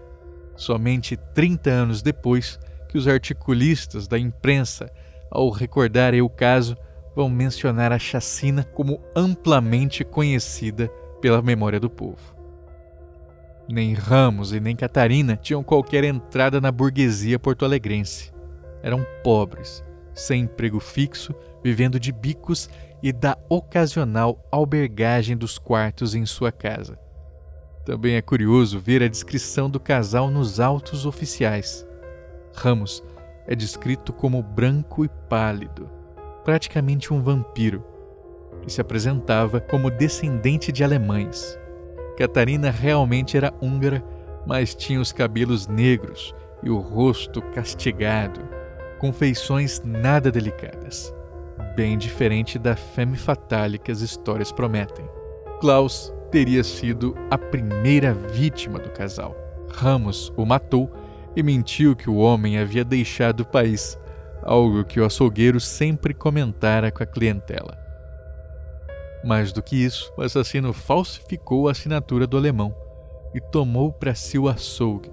Somente 30 anos depois que os articulistas da imprensa ao recordarem o caso, vão mencionar a chacina como amplamente conhecida pela memória do povo. Nem Ramos e nem Catarina tinham qualquer entrada na burguesia porto-alegrense. Eram pobres, sem emprego fixo, vivendo de bicos e da ocasional albergagem dos quartos em sua casa. Também é curioso ver a descrição do casal nos autos oficiais. Ramos é descrito como branco e pálido, praticamente um vampiro, e se apresentava como descendente de alemães. Catarina realmente era húngara, mas tinha os cabelos negros e o rosto castigado, com feições nada delicadas, bem diferente da femme fatale que as histórias prometem. Klaus teria sido a primeira vítima do casal. Ramos o matou e mentiu que o homem havia deixado o país, algo que o açougueiro sempre comentara com a clientela. Mais do que isso, o assassino falsificou a assinatura do alemão e tomou para si o açougue.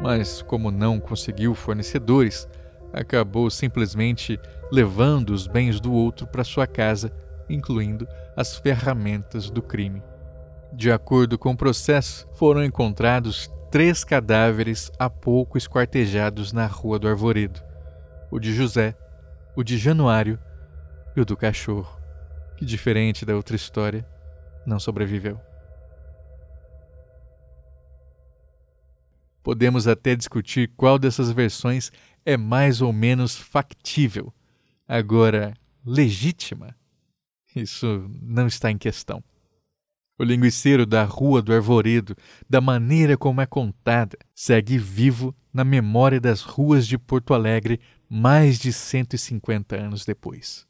Mas, como não conseguiu fornecedores, acabou simplesmente levando os bens do outro para sua casa, incluindo as ferramentas do crime. De acordo com o processo, foram encontrados três cadáveres há pouco esquartejados na Rua do Arvoredo: o de José, o de Januário e o do cachorro, que, diferente da outra história, não sobreviveu. Podemos até discutir qual dessas versões é mais ou menos factível. Agora, legítima? Isso não está em questão. O linguiceiro da Rua do Arvoredo, da maneira como é contada, segue vivo na memória das ruas de Porto Alegre mais de 150 anos depois.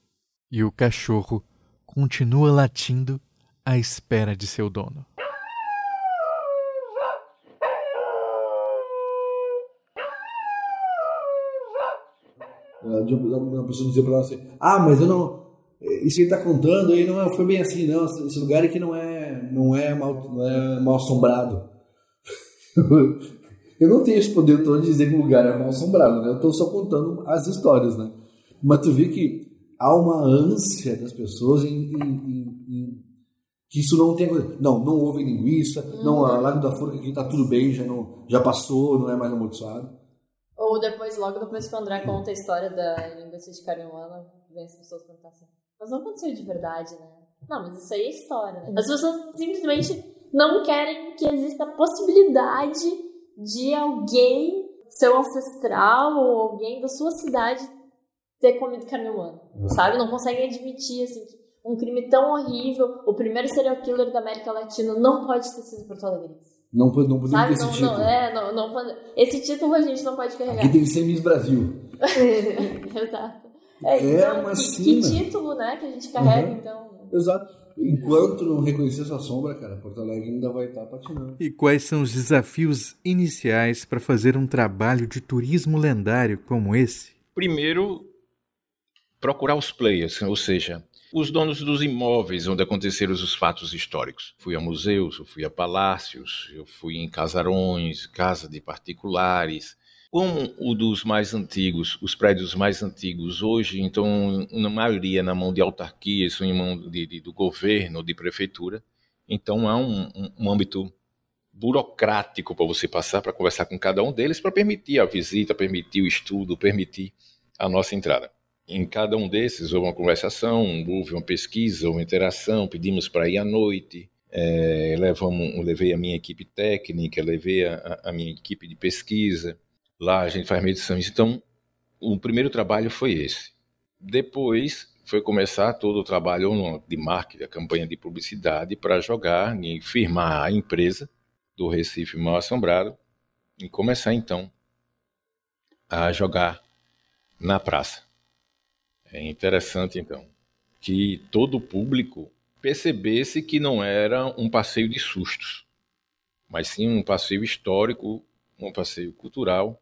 E o cachorro continua latindo à espera de seu dono. Uma pessoa dizer para ela assim: Ah, mas eu não. Isso que ele está contando aí não é, foi bem assim, não. Esse lugar aqui não é, não é, mal, não é mal assombrado. eu não tenho esse poder todo de dizer que o lugar é mal assombrado, né? Eu estou só contando as histórias, né? Mas tu vê que há uma ânsia das pessoas em, em, em, em que isso não tem não não houve linguiça uhum. não a Lago da Forca aqui está tudo bem já não já passou não é mais amaldiçoado ou depois, logo depois que o André conta a história da linguiça de Cariuana, vem as pessoas perguntar assim, mas não aconteceu de verdade, né? Não, mas isso aí é história, né? As pessoas simplesmente não querem que exista a possibilidade de alguém, seu ancestral ou alguém da sua cidade ter comido carne humana, uhum. sabe? Não conseguem admitir, assim, que um crime tão horrível, o primeiro serial killer da América Latina não pode ter sido Porto Alegre. Não, não podemos ter esse não, título. Não, é, não, não esse título a gente não pode carregar. Aqui tem que ser Miss Brasil. Exato. É, é então, uma que, cena. que título, né, que a gente carrega, Uhum. então. Exato. Enquanto não reconhecer sua sombra, cara, Porto Alegre ainda vai estar patinando. E quais são os desafios iniciais para fazer um trabalho de turismo lendário como esse? Primeiro, procurar os players, ou seja, os donos dos imóveis onde aconteceram os fatos históricos. Fui a museus, eu fui a palácios, eu fui em casarões, casa de particulares. Como o dos mais antigos, os prédios mais antigos hoje, então, na maioria na mão de autarquias, em mão de, de, do governo, de prefeitura, então há um, um, um âmbito burocrático para você passar para conversar com cada um deles, para permitir a visita, permitir o estudo, permitir a nossa entrada. Em cada um desses houve uma conversação, houve uma pesquisa, uma interação, pedimos para ir à noite, é, levamos, levei a minha equipe técnica, levei a, a, minha equipe de pesquisa, lá a gente faz medições. Então, o primeiro trabalho foi esse. Depois foi começar todo o trabalho de marketing, a campanha de publicidade para jogar e firmar a empresa do Recife Mal Assombrado e começar então a jogar na praça. É interessante, então, que todo o público percebesse que não era um passeio de sustos, mas sim um passeio histórico, um passeio cultural,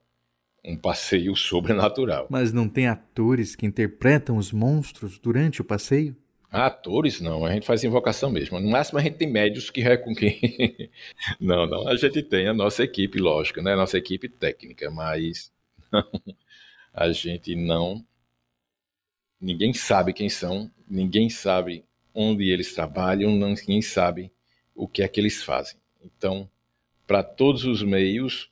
um passeio sobrenatural. Mas não tem atores que interpretam os monstros durante o passeio? Atores não, a gente faz invocação mesmo. No máximo a gente tem médios que com quem. não, não, a gente tem a nossa equipe, lógico, né? A nossa equipe técnica, mas não, a gente não ninguém sabe quem são, ninguém sabe onde eles trabalham, ninguém sabe o que é que eles fazem. Então, para todos os meios,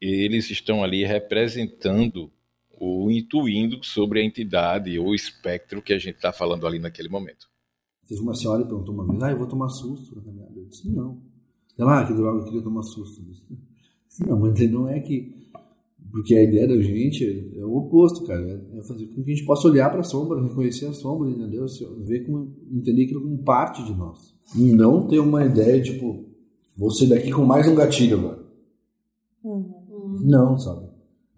eles estão ali representando ou intuindo sobre a entidade ou espectro que a gente está falando ali naquele momento. Teve uma senhora que perguntou uma vez, ah, eu vou tomar susto na caminhada. Eu disse, não. Ela, ah, que droga, eu queria tomar susto. Eu disse, não, mas não é que porque a ideia da gente é o oposto, cara. É fazer com que a gente possa olhar para a sombra, reconhecer a sombra, entendeu? Ver como, entender aquilo como parte de nós. E não ter uma ideia, tipo, vou sair daqui com mais um gatilho agora. Uhum. Não, sabe?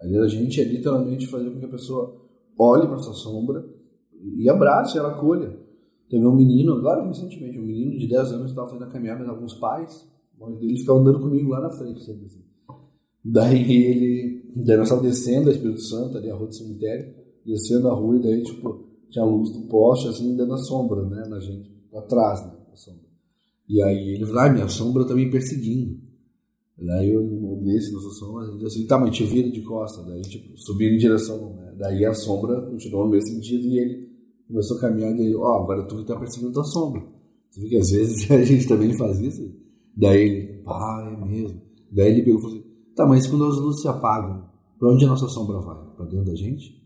A ideia da gente é literalmente fazer com que a pessoa olhe para essa sombra e abrace, ela acolha. Teve um menino, agora recentemente, um menino de 10 anos estava fazendo a caminhada com alguns pais, ele ficava andando comigo lá na frente, sempre assim. Daí ele. Daí nós estávamos descendo a Espírito Santo, ali a rua do cemitério, descendo a rua, e daí, tipo, tinha a luz do poste, assim, dando a sombra, né, na gente, atrás, né, a sombra. E aí ele falou, ah, minha sombra tá me perseguindo. Daí eu desse nossa sombra, ele disse assim, tá, mas te vira de costa. Daí, tipo, subindo em direção, né? Daí a sombra continuou no mesmo sentido e ele começou a caminhar e ó, oh, agora tu que tá perseguindo tua sombra. Você vê que às vezes a gente também faz isso. Daí ele, pá, é mesmo. Daí ele pegou e falou assim, Tá, mas quando as luzes se apagam, para onde a nossa sombra vai? Para dentro da gente?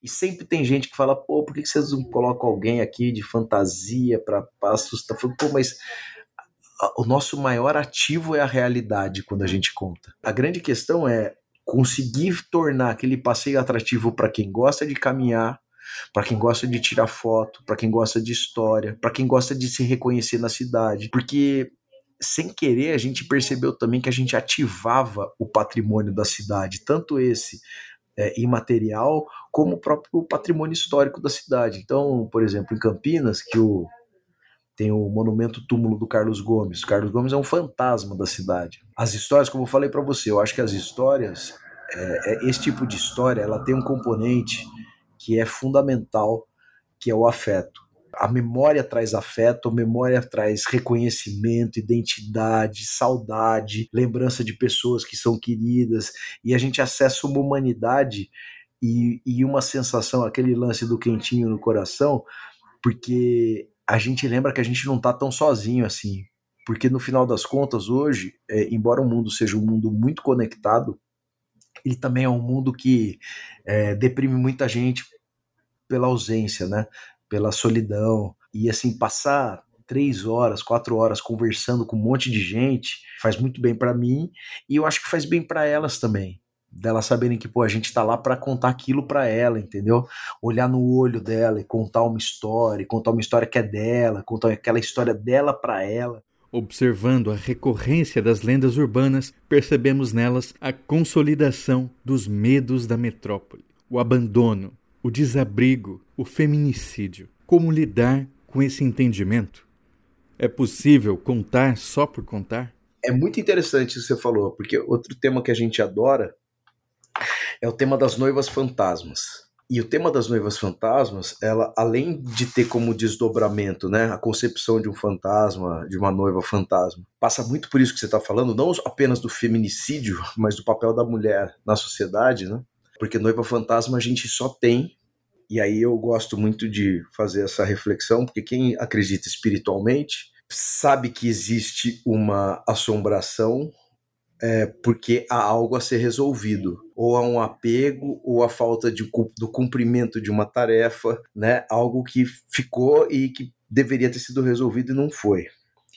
E sempre tem gente que fala, pô, por que vocês não colocam alguém aqui de fantasia para assustar? Falo, pô, mas o nosso maior ativo é a realidade quando a gente conta. A grande questão é conseguir tornar aquele passeio atrativo para quem gosta de caminhar, para quem gosta de tirar foto, para quem gosta de história, para quem gosta de se reconhecer na cidade, porque sem querer a gente percebeu também que a gente ativava o patrimônio da cidade, tanto esse é, imaterial como o próprio patrimônio histórico da cidade. Então, por exemplo, em Campinas, que o tem o monumento túmulo do Carlos Gomes. Carlos Gomes é um fantasma da cidade. As histórias, como eu falei para você, eu acho que as histórias, é, é, esse tipo de história, ela tem um componente que é fundamental, que é o afeto. A memória traz afeto, a memória traz reconhecimento, identidade, saudade, lembrança de pessoas que são queridas, e a gente acessa uma humanidade e, e uma sensação, aquele lance do quentinho no coração, porque a gente lembra que a gente não está tão sozinho assim. Porque no final das contas, hoje, é, embora o mundo seja um mundo muito conectado, ele também é um mundo que é, deprime muita gente pela ausência, né? Pela solidão. E assim, passar três horas, quatro horas conversando com um monte de gente faz muito bem para mim e eu acho que faz bem para elas também delas saberem que pô, a gente tá lá para contar aquilo para ela, entendeu? Olhar no olho dela e contar uma história, contar uma história que é dela, contar aquela história dela para ela. Observando a recorrência das lendas urbanas, percebemos nelas a consolidação dos medos da metrópole, o abandono, o desabrigo, o feminicídio. Como lidar com esse entendimento? É possível contar só por contar? É muito interessante isso que você falou, porque outro tema que a gente adora é o tema das noivas fantasmas. E o tema das noivas fantasmas, ela além de ter como desdobramento, né, a concepção de um fantasma, de uma noiva fantasma, passa muito por isso que você está falando, não apenas do feminicídio, mas do papel da mulher na sociedade, né? Porque noiva fantasma a gente só tem e aí eu gosto muito de fazer essa reflexão, porque quem acredita espiritualmente sabe que existe uma assombração é, porque há algo a ser resolvido, ou há um apego, ou a falta de, do cumprimento de uma tarefa, né? Algo que ficou e que deveria ter sido resolvido e não foi.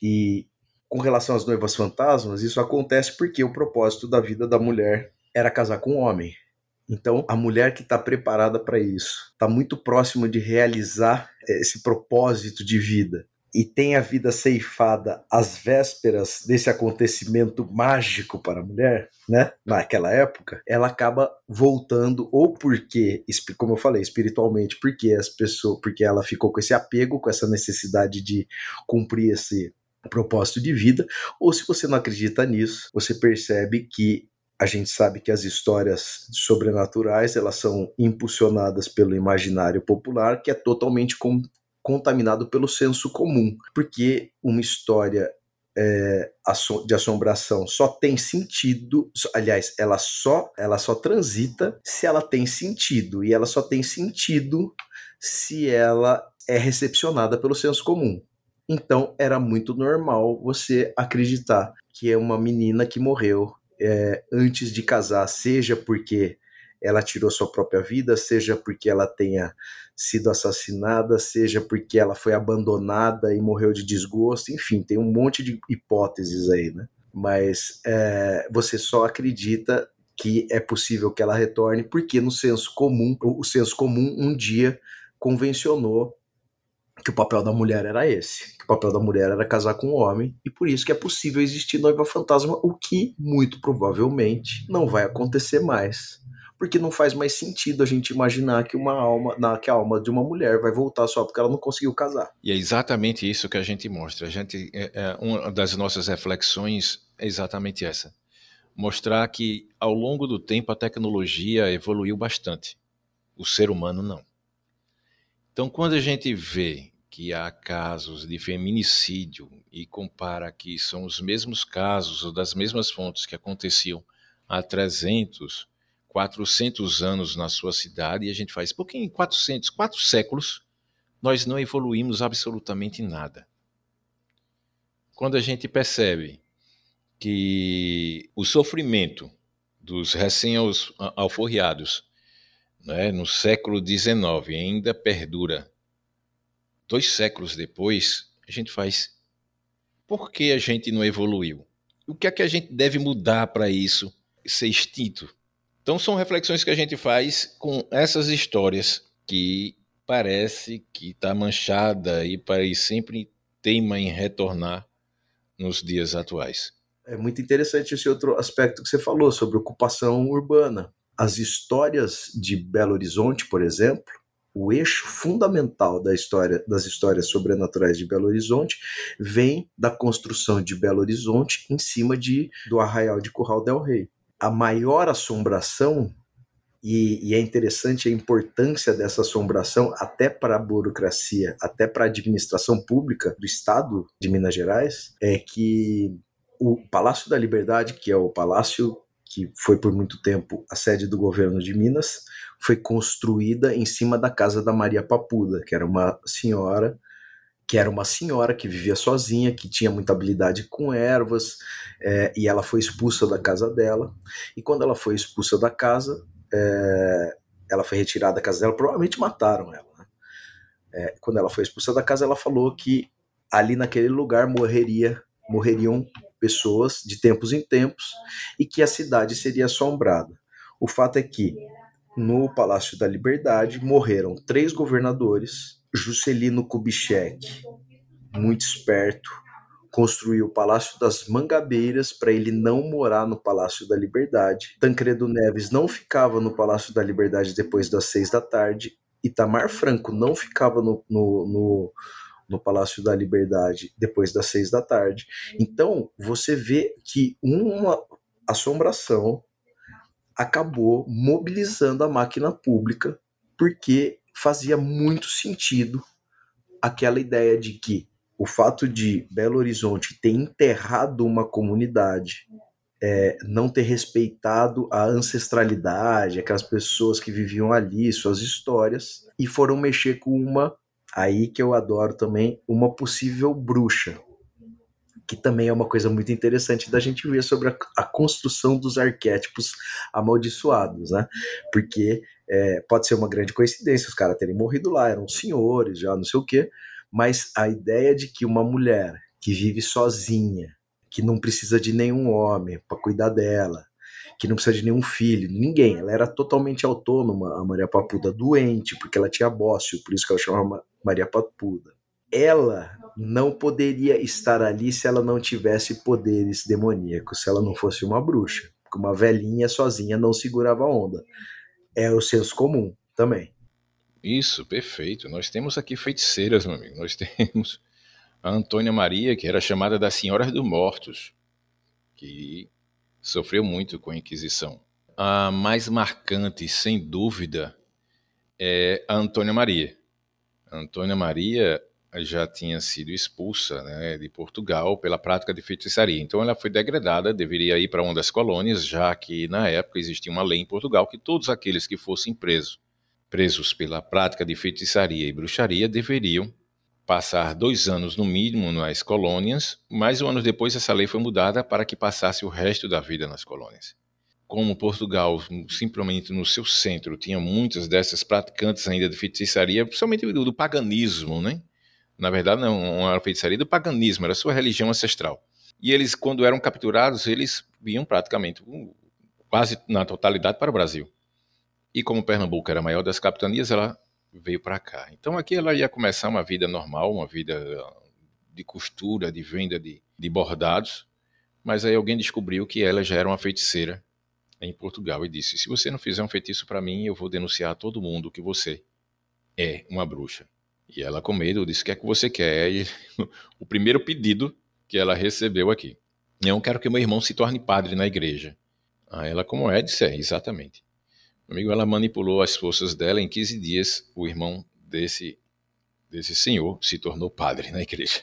E com relação às noivas fantasmas, isso acontece porque o propósito da vida da mulher era casar com um homem. Então, a mulher que está preparada para isso, está muito próxima de realizar esse propósito de vida e tem a vida ceifada às vésperas desse acontecimento mágico para a mulher, né? Naquela época, ela acaba voltando ou porque, como eu falei, espiritualmente, porque as pessoas, porque ela ficou com esse apego, com essa necessidade de cumprir esse propósito de vida, ou se você não acredita nisso, você percebe que a gente sabe que as histórias sobrenaturais elas são impulsionadas pelo imaginário popular, que é totalmente contaminado pelo senso comum, porque uma história é, de assombração só tem sentido, aliás, ela só ela só transita se ela tem sentido e ela só tem sentido se ela é recepcionada pelo senso comum. Então era muito normal você acreditar que é uma menina que morreu é, antes de casar, seja porque ela tirou sua própria vida, seja porque ela tenha sido assassinada, seja porque ela foi abandonada e morreu de desgosto, enfim, tem um monte de hipóteses aí, né? Mas é, você só acredita que é possível que ela retorne porque no senso comum, o senso comum um dia convencionou que o papel da mulher era esse, que o papel da mulher era casar com um homem, e por isso que é possível existir noiva fantasma, o que muito provavelmente não vai acontecer mais porque não faz mais sentido a gente imaginar que uma alma, na, que a alma de uma mulher vai voltar só porque ela não conseguiu casar. E é exatamente isso que a gente mostra. A gente, é, é, uma das nossas reflexões é exatamente essa: mostrar que ao longo do tempo a tecnologia evoluiu bastante, o ser humano não. Então, quando a gente vê que há casos de feminicídio e compara que são os mesmos casos ou das mesmas fontes que aconteciam há 300 400 anos na sua cidade e a gente faz, porque em 400, quatro séculos, nós não evoluímos absolutamente nada. Quando a gente percebe que o sofrimento dos recém-alforriados né, no século XIX ainda perdura, dois séculos depois, a gente faz. por que a gente não evoluiu? O que é que a gente deve mudar para isso ser extinto? Então são reflexões que a gente faz com essas histórias que parece que está manchada e parece sempre teima em retornar nos dias atuais. É muito interessante esse outro aspecto que você falou sobre ocupação urbana. As histórias de Belo Horizonte, por exemplo, o eixo fundamental da história, das histórias sobrenaturais de Belo Horizonte vem da construção de Belo Horizonte em cima de, do arraial de Curral del Rei. A maior assombração, e, e é interessante a importância dessa assombração até para a burocracia, até para a administração pública do Estado de Minas Gerais, é que o Palácio da Liberdade, que é o palácio que foi por muito tempo a sede do governo de Minas, foi construída em cima da casa da Maria Papuda, que era uma senhora que era uma senhora que vivia sozinha, que tinha muita habilidade com ervas, é, e ela foi expulsa da casa dela. E quando ela foi expulsa da casa, é, ela foi retirada da casa dela, provavelmente mataram ela. Né? É, quando ela foi expulsa da casa, ela falou que ali naquele lugar morreria, morreriam pessoas de tempos em tempos e que a cidade seria assombrada. O fato é que no Palácio da Liberdade morreram três governadores. Juscelino Kubitschek, muito esperto, construiu o Palácio das Mangabeiras para ele não morar no Palácio da Liberdade. Tancredo Neves não ficava no Palácio da Liberdade depois das seis da tarde. Itamar Franco não ficava no, no, no no Palácio da Liberdade depois das seis da tarde. Então, você vê que uma assombração acabou mobilizando a máquina pública, porque fazia muito sentido aquela ideia de que o fato de Belo Horizonte ter enterrado uma comunidade, é, não ter respeitado a ancestralidade, aquelas pessoas que viviam ali, suas histórias, e foram mexer com uma Aí que eu adoro também uma possível bruxa, que também é uma coisa muito interessante da gente ver sobre a, a construção dos arquétipos amaldiçoados, né? Porque é, pode ser uma grande coincidência os caras terem morrido lá, eram senhores, já não sei o quê, mas a ideia de que uma mulher que vive sozinha, que não precisa de nenhum homem para cuidar dela, que não precisa de nenhum filho, ninguém. Ela era totalmente autônoma, a Maria Papuda, doente, porque ela tinha bócio, por isso que ela chamava Maria Papuda. Ela não poderia estar ali se ela não tivesse poderes demoníacos, se ela não fosse uma bruxa. Porque uma velhinha sozinha não segurava a onda. É o senso comum também. Isso, perfeito. Nós temos aqui feiticeiras, meu amigo. Nós temos a Antônia Maria, que era chamada da Senhora dos Mortos, que sofreu muito com a Inquisição. A mais marcante, sem dúvida, é a Antônia Maria. A Antônia Maria já tinha sido expulsa né, de Portugal pela prática de feitiçaria. Então ela foi degradada, deveria ir para uma das colônias, já que na época existia uma lei em Portugal que todos aqueles que fossem presos, presos pela prática de feitiçaria e bruxaria deveriam passar dois anos no mínimo nas colônias, mas um ano depois essa lei foi mudada para que passasse o resto da vida nas colônias. Como Portugal, simplesmente no seu centro, tinha muitas dessas praticantes ainda de feitiçaria, principalmente do, do paganismo, né? Na verdade, não era feitiçaria do paganismo, era sua religião ancestral. E eles, quando eram capturados, eles vinham praticamente, quase na totalidade, para o Brasil. E como Pernambuco era a maior das capitanias, ela veio para cá. Então aqui ela ia começar uma vida normal, uma vida de costura, de venda de, de bordados, mas aí alguém descobriu que ela já era uma feiticeira em Portugal e disse: se você não fizer um feitiço para mim, eu vou denunciar a todo mundo que você é uma bruxa. E ela, com medo, disse: o que é que você quer? E o primeiro pedido que ela recebeu aqui: eu quero que meu irmão se torne padre na igreja. Aí ela, como é? Disse: é, exatamente amigo, ela manipulou as forças dela. Em 15 dias, o irmão desse, desse senhor se tornou padre na igreja.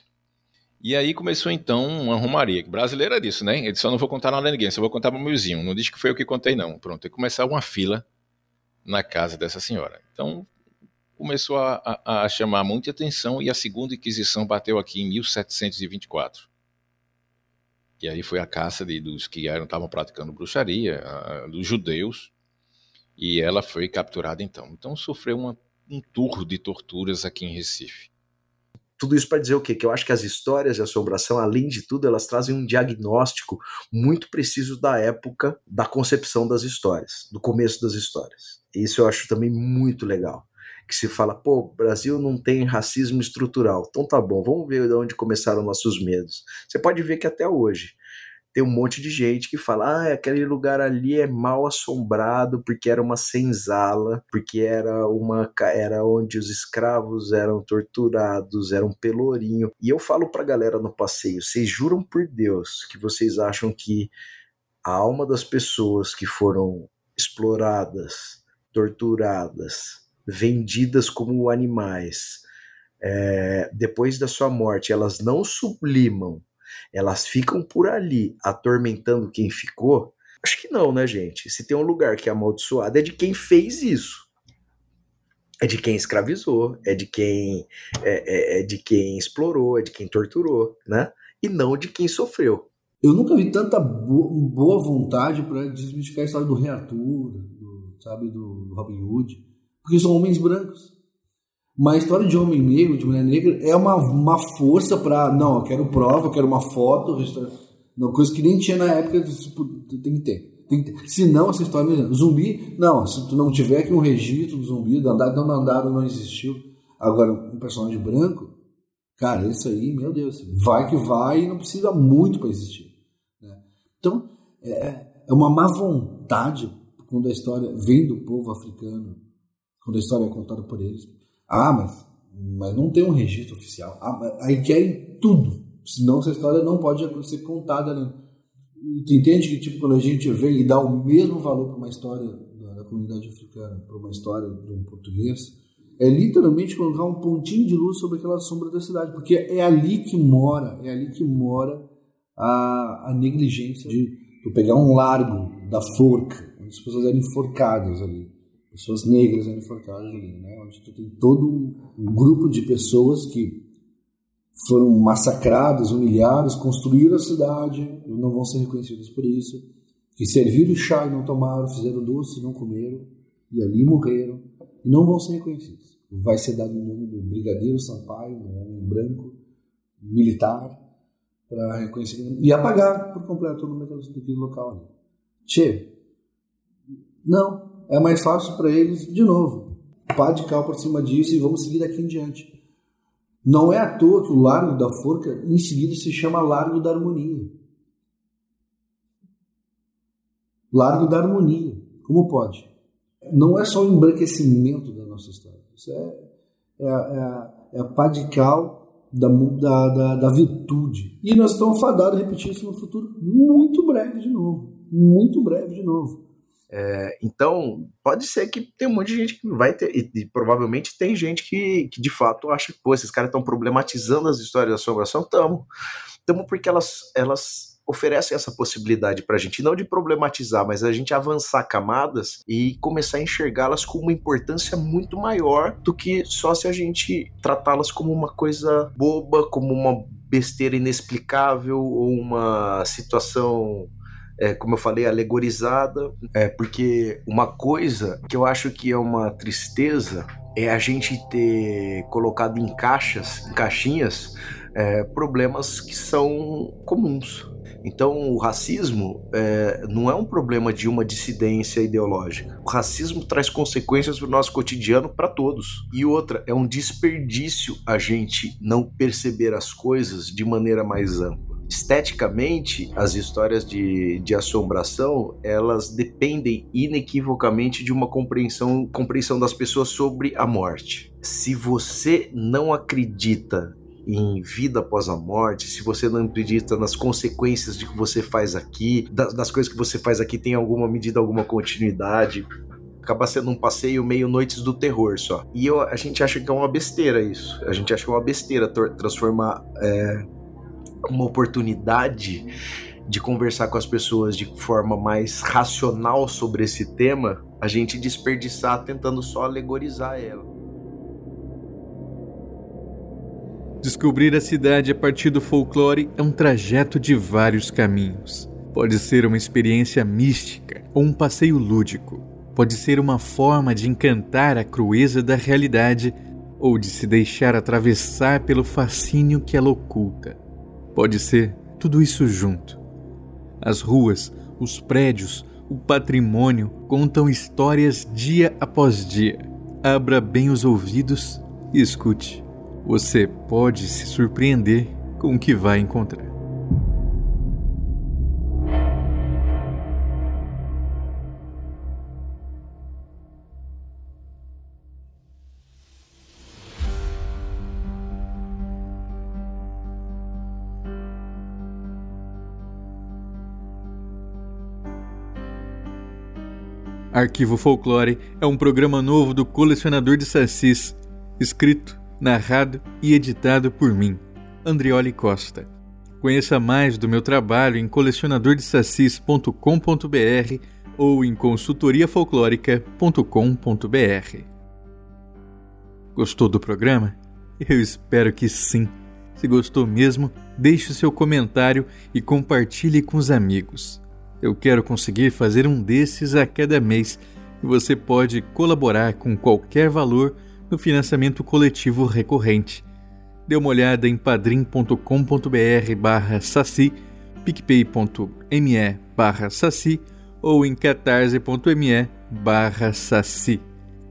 E aí começou então uma romaria. Brasileira disso, né? Ele só não vou contar nada a ninguém, só vou contar para o meu vizinho. Não diz que foi eu que contei, não. Pronto, e começar uma fila na casa dessa senhora. Então começou a, a, a, chamar muita atenção e a segunda Inquisição bateu aqui em 1724. E aí foi a caça de, dos que estavam praticando bruxaria, a, dos judeus, e ela foi capturada então. Então sofreu uma, um tour de torturas aqui em Recife. tudo isso para dizer o quê? Que eu acho que as histórias de assombração, além de tudo, elas trazem um diagnóstico muito preciso da época da concepção das histórias, do começo das histórias. Isso eu acho também muito legal. Que se fala, pô, Brasil não tem racismo estrutural. Então tá bom, vamos ver de onde começaram nossos medos. Você pode ver que até hoje tem um monte de gente que fala: ah, aquele lugar ali é mal assombrado porque era uma senzala, porque era uma era onde os escravos eram torturados, era um pelourinho. E eu falo pra galera no passeio: vocês juram por Deus que vocês acham que a alma das pessoas que foram exploradas, torturadas, vendidas como animais, é, depois da sua morte, elas não sublimam elas ficam por ali atormentando quem ficou? Acho que não, né, gente? Se tem um lugar que é amaldiçoado, é de quem fez isso. É de quem escravizou, é de quem é, é, é de quem explorou, é de quem torturou, né? E não de quem sofreu. Eu nunca vi tanta boa vontade para desmistificar a história do Rei Arthur, do, sabe, do Robin Hood, porque são homens brancos. Mas a história de homem negro, de mulher negra, é uma, uma força para. Não, eu quero prova, eu quero uma foto. Não, coisa que nem tinha na época, tem que ter. Tem que ter. Se não, essa história. Zumbi, não, se tu não tiver aqui um registro do zumbi, do andado, não andado, não existiu. Agora, um personagem branco, cara, isso aí, meu Deus, vai que vai e não precisa muito para existir. Né? Então, é, é uma má vontade quando a história vem do povo africano, quando a história é contada por eles ah, mas, mas não tem um registro oficial. Ah, aí querem tudo. Senão essa história não pode ser contada. Né? Tu entende que tipo, quando a gente vem e dá o mesmo valor para uma história da, da comunidade africana, para uma história de um português, é literalmente colocar um pontinho de luz sobre aquela sombra da cidade, porque é ali que mora, é ali que mora a, a negligência de tu pegar um largo da forca, onde as pessoas eram enforcadas ali pessoas negras enforcadas ali, né? Onde tu tem todo um grupo de pessoas que foram massacradas, humilhadas, construíram a cidade, não vão ser reconhecidas por isso, que serviram chá e não tomaram, fizeram doce e não comeram, e ali morreram, e não vão ser reconhecidos. Vai ser dado o nome do Brigadeiro Sampaio, um homem branco, militar, para reconhecer e apagar por completo o nome daquele local. Tchê, não, é mais fácil para eles, de novo, pá de cal por cima disso e vamos seguir daqui em diante. Não é à toa que o Largo da Forca, em seguida, se chama Largo da Harmonia. Largo da Harmonia. Como pode? Não é só o embranquecimento da nossa história. Isso é, é, é, é a pá de cal da, da, da, da virtude. E nós estamos fadados a repetir isso no futuro muito breve de novo. Muito breve de novo. É, então, pode ser que tem um monte de gente que vai ter, e, e provavelmente tem gente que, que de fato acha que, esses caras estão problematizando as histórias da assombração. Tamo. Tamo porque elas, elas oferecem essa possibilidade pra gente, não de problematizar, mas a gente avançar camadas e começar a enxergá-las com uma importância muito maior do que só se a gente tratá-las como uma coisa boba, como uma besteira inexplicável ou uma situação é, como eu falei, alegorizada, é, porque uma coisa que eu acho que é uma tristeza é a gente ter colocado em caixas, em caixinhas, é, problemas que são comuns. Então, o racismo é, não é um problema de uma dissidência ideológica. O racismo traz consequências para o nosso cotidiano para todos. E outra, é um desperdício a gente não perceber as coisas de maneira mais ampla esteticamente, as histórias de, de assombração, elas dependem inequivocamente de uma compreensão, compreensão das pessoas sobre a morte. Se você não acredita em vida após a morte, se você não acredita nas consequências de que você faz aqui, das, das coisas que você faz aqui tem alguma medida, alguma continuidade, acaba sendo um passeio meio noites do terror só. E eu, a gente acha que é uma besteira isso. A gente acha que é uma besteira transformar é, uma oportunidade de conversar com as pessoas de forma mais racional sobre esse tema, a gente desperdiçar tentando só alegorizar ela. Descobrir a cidade a partir do folclore é um trajeto de vários caminhos. Pode ser uma experiência mística ou um passeio lúdico. Pode ser uma forma de encantar a crueza da realidade ou de se deixar atravessar pelo fascínio que ela oculta. Pode ser tudo isso junto. As ruas, os prédios, o patrimônio contam histórias dia após dia. Abra bem os ouvidos e escute. Você pode se surpreender com o que vai encontrar. Arquivo Folclore é um programa novo do Colecionador de Sassis, escrito, narrado e editado por mim, Andrioli Costa. Conheça mais do meu trabalho em colecionadordesassis.com.br ou em consultoriafolclórica.com.br. Gostou do programa? Eu espero que sim. Se gostou mesmo, deixe o seu comentário e compartilhe com os amigos. Eu quero conseguir fazer um desses a cada mês e você pode colaborar com qualquer valor no financiamento coletivo recorrente. Dê uma olhada em padrim.com.br barra saci, picpay.me barra saci ou em catarse.me barra saci.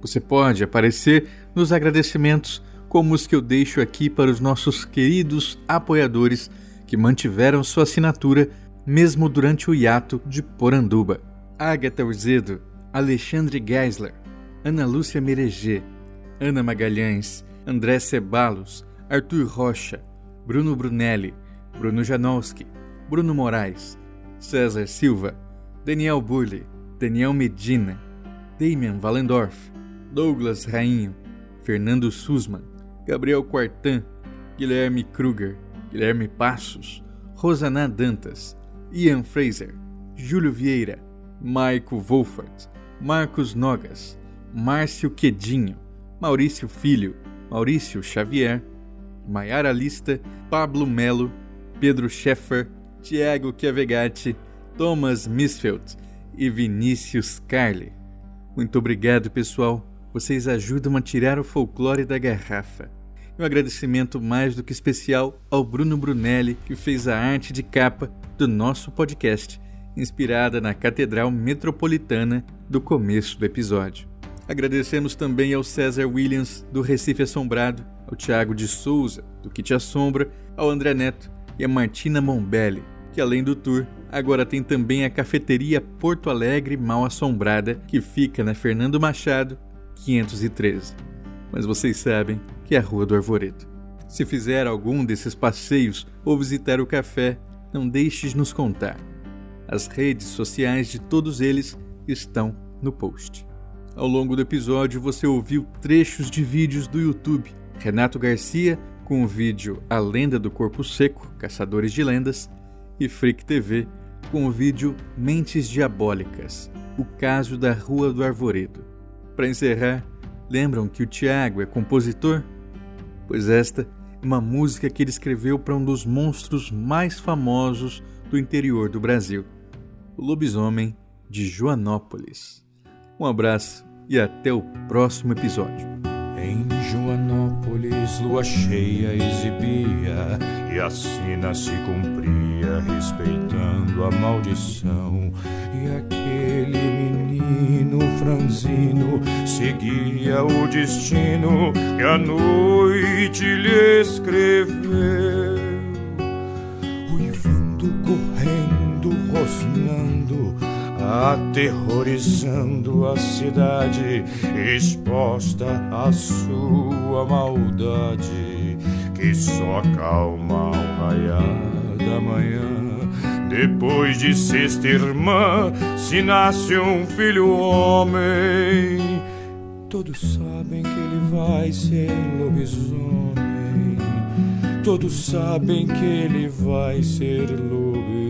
Você pode aparecer nos agradecimentos como os que eu deixo aqui para os nossos queridos apoiadores que mantiveram sua assinatura mesmo durante o hiato de Poranduba. Agatha Urzedo, Alexandre Geisler, Ana Lúcia Mereger, Ana Magalhães, André Cebalos, Arthur Rocha, Bruno Brunelli, Bruno Janowski, Bruno Moraes, César Silva, Daniel Burley, Daniel Medina, Damian Valendorf, Douglas Rainho, Fernando Sussman, Gabriel Quartan, Guilherme Kruger, Guilherme Passos, Rosaná Dantas, Ian Fraser, Júlio Vieira, Maico Wolfert, Marcos Nogas, Márcio Quedinho, Maurício Filho, Maurício Xavier, Maiara Lista, Pablo Melo, Pedro Scheffer, Tiago Chiavegatti, Thomas Misfeld e Vinícius Carli. Muito obrigado, pessoal. Vocês ajudam a tirar o folclore da garrafa. E um agradecimento mais do que especial ao Bruno Brunelli, que fez a arte de capa do nosso podcast, inspirada na Catedral Metropolitana do começo do episódio. Agradecemos também ao César Williams, do Recife Assombrado, ao Tiago de Souza, do Que Te Assombra, ao André Neto e a Martina Mombelli, que além do tour, agora tem também a cafeteria Porto Alegre Mal Assombrada, que fica na Fernando Machado, 513. Mas vocês sabem que é a Rua do Arvoredo. Se fizer algum desses passeios ou visitar o café, não deixe de nos contar. As redes sociais de todos eles estão no post. Ao longo do episódio você ouviu trechos de vídeos do YouTube. Renato Garcia com o vídeo A Lenda do Corpo Seco, Caçadores de Lendas, e Freak TV com o vídeo Mentes Diabólicas, o caso da Rua do Arvoredo. Para encerrar, lembram que o Tiago é compositor? pois esta é uma música que ele escreveu para um dos monstros mais famosos do interior do Brasil, o lobisomem de Joanópolis. Um abraço e até o próximo episódio. Em Joanópolis, lua cheia exibia e a sina se cumpria, respeitando a maldição. E aquele menino franzino seguia o destino que a noite lhe escreveu. Uivando, correndo, rosnando aterrorizando a cidade, exposta à sua maldade, que só acalma ao raiar da manhã. Depois de sexta irmã, se nasce um filho homem. Todos sabem que ele vai ser lobisomem. Todos sabem que ele vai ser lobisomem.